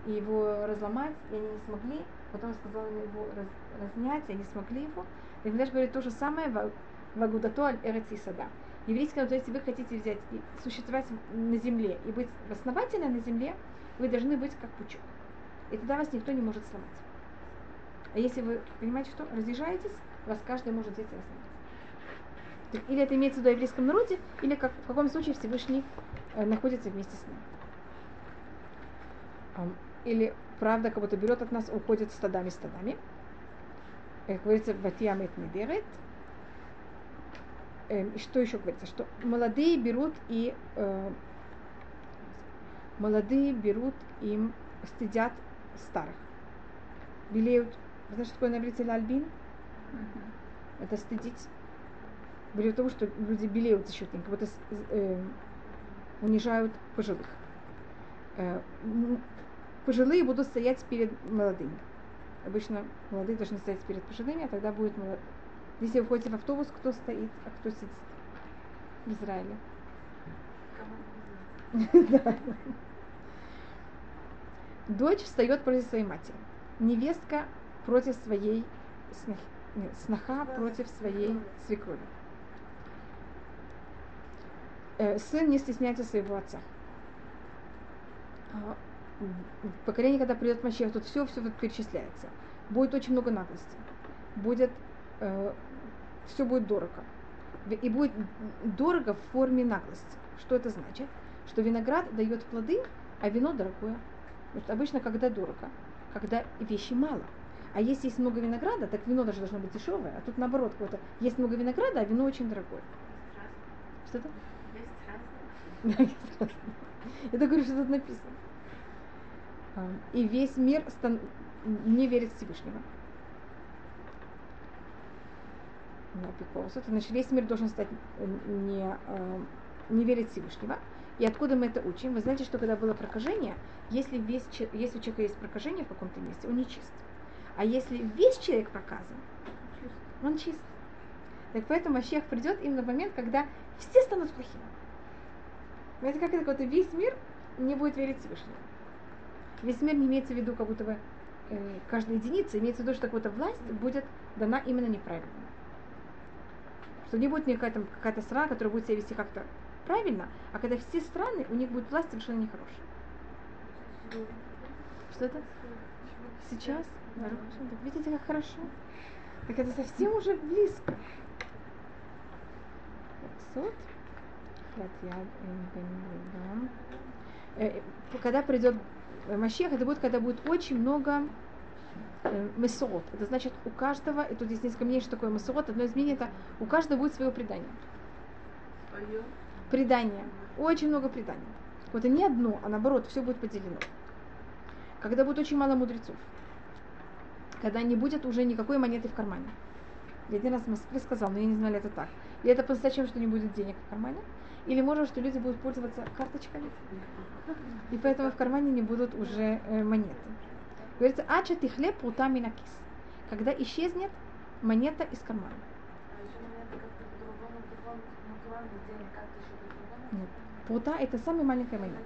Speaker 1: и его разломать, и они не смогли. Потом сказал им его раз- разнять, и они смогли его. И Мидраш говорит то же самое в Агудато аль Эрец и Сада. Еврейский народ, если вы хотите взять и существовать на земле и быть основательно на земле, вы должны быть как пучок. И тогда вас никто не может сломать. А если вы, понимаете, что разъезжаетесь, вас каждый может взять остановить. Так Или это имеется в виду еврейском народе, или как, в каком случае Всевышний э, находится вместе с нами. Ам, Или правда кого-то берет от нас, уходит стадами-стадами. Как говорится, Ватиамет Недерет. Эм, И что еще говорится? Что молодые берут и э, молодые берут им стыдят старых. Белеют. Вы знаете, что такое на иврите альбин? Это стыдить. Говорю о том, что люди белеют за счет них, как будто э, унижают пожилых. Э, пожилые будут стоять перед молодыми. Обычно молодые должны стоять перед пожилыми, а тогда будет молод... Если вы входите в автобус, кто стоит, а кто сидит в Израиле? *laughs* Дочь встает против своей матери. Невестка против своей снохи. Нет, сноха против своей свекрови. Э, Сын не стесняется своего отца. А, в поколении, когда придет Машех, тут все, все вот перечисляется. Будет очень много наглости. Будет, все будет дорого. И будет дорого в форме наглости. Что это значит? Что виноград дает плоды, а вино дорогое. Потому что обычно, когда дорого, когда вещи мало. А если есть много винограда, так вино даже должно быть дешевое, а тут наоборот, какое-то есть много винограда, а вино очень дорогое. Что-то? Есть разное. Я так говорю, что тут написано. А, И весь мир стан- не верит в Всевышнего. На Апикоусу. Это значит, весь мир должен стать э, не, э, не верить Всевышнего. И откуда мы это учим? Вы знаете, что когда было прокажение, если, весь, если у человека есть прокажение в каком-то месте, он не чист. А если весь человек проказан, он чист. Так поэтому Машех придет именно в момент, когда все станут плохими. Понимаете, как это, будто весь мир не будет верить Всевышнему. Весь мир не имеется в виду, как будто бы э, каждая единица, имеется в виду, что какая-то власть будет дана именно неправильно. Что не будет никакая какая-то страна, которая будет себя вести как-то правильно, а когда все страны, у них будет власть совершенно нехорошая. Что это? Сейчас? Так видите, как хорошо? Так это совсем уже близко. Сот. Эм, Э, Когда придет Машех, это будет, когда будет очень много э, месорот. Это значит, у каждого, и тут есть несколько мнений, что такое месорот, одно из мнений это у каждого будет свое предание. Предание. Очень много преданий. Вот и не одно, а наоборот, все будет поделено. Когда будет очень мало мудрецов. Когда не будет уже никакой монеты в кармане. Я один раз в Москве сказал, но я не знали, это так. И это по-настоящему, что не будет денег в кармане. Или может, что люди будут пользоваться карточками. И поэтому в кармане не будут уже э, монеты. Говорится, ача ты хлеб путами на кис. Когда исчезнет монета из кармана. Нет. Прута – это самая маленькая монета.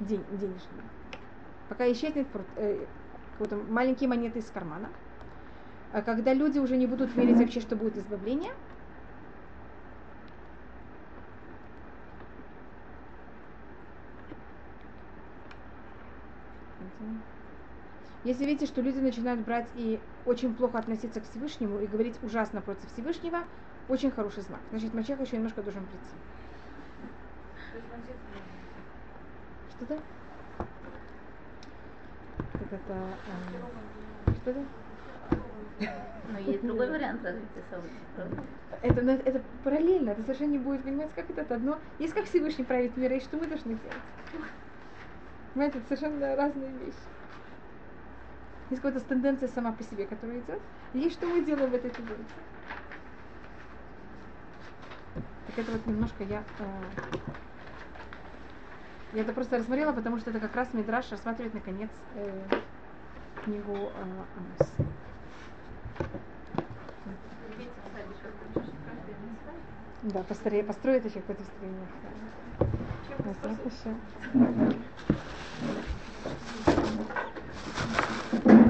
Speaker 1: День, денежная. Пока исчезнет э, какой-то маленькие монеты из кармана. А когда люди уже не будут верить вообще, что будет избавление, Если видите, что люди начинают брать и очень плохо относиться к Всевышнему и говорить ужасно против Всевышнего, очень хороший знак. Значит, Мачех еще немножко должен прийти. Что-то? Так это... Э, что-то?
Speaker 3: Но есть другой вариант?
Speaker 1: Это, ну, это параллельно, это совершенно не будет, понимаете, как это, это одно. Есть как Всевышний правит мир, и что мы должны делать? Понимаете, это совершенно разные вещи. Есть какая-то тенденция сама по себе, которая идет. Есть что мы делаем в этой тенденции. Так это вот немножко я... Э, я это просто рассмотрела, потому что это как раз Мидраш рассматривает наконец э, книгу э, Амос. Да, построить, построить еще какое-то строение. Спасибо.
Speaker 4: Как?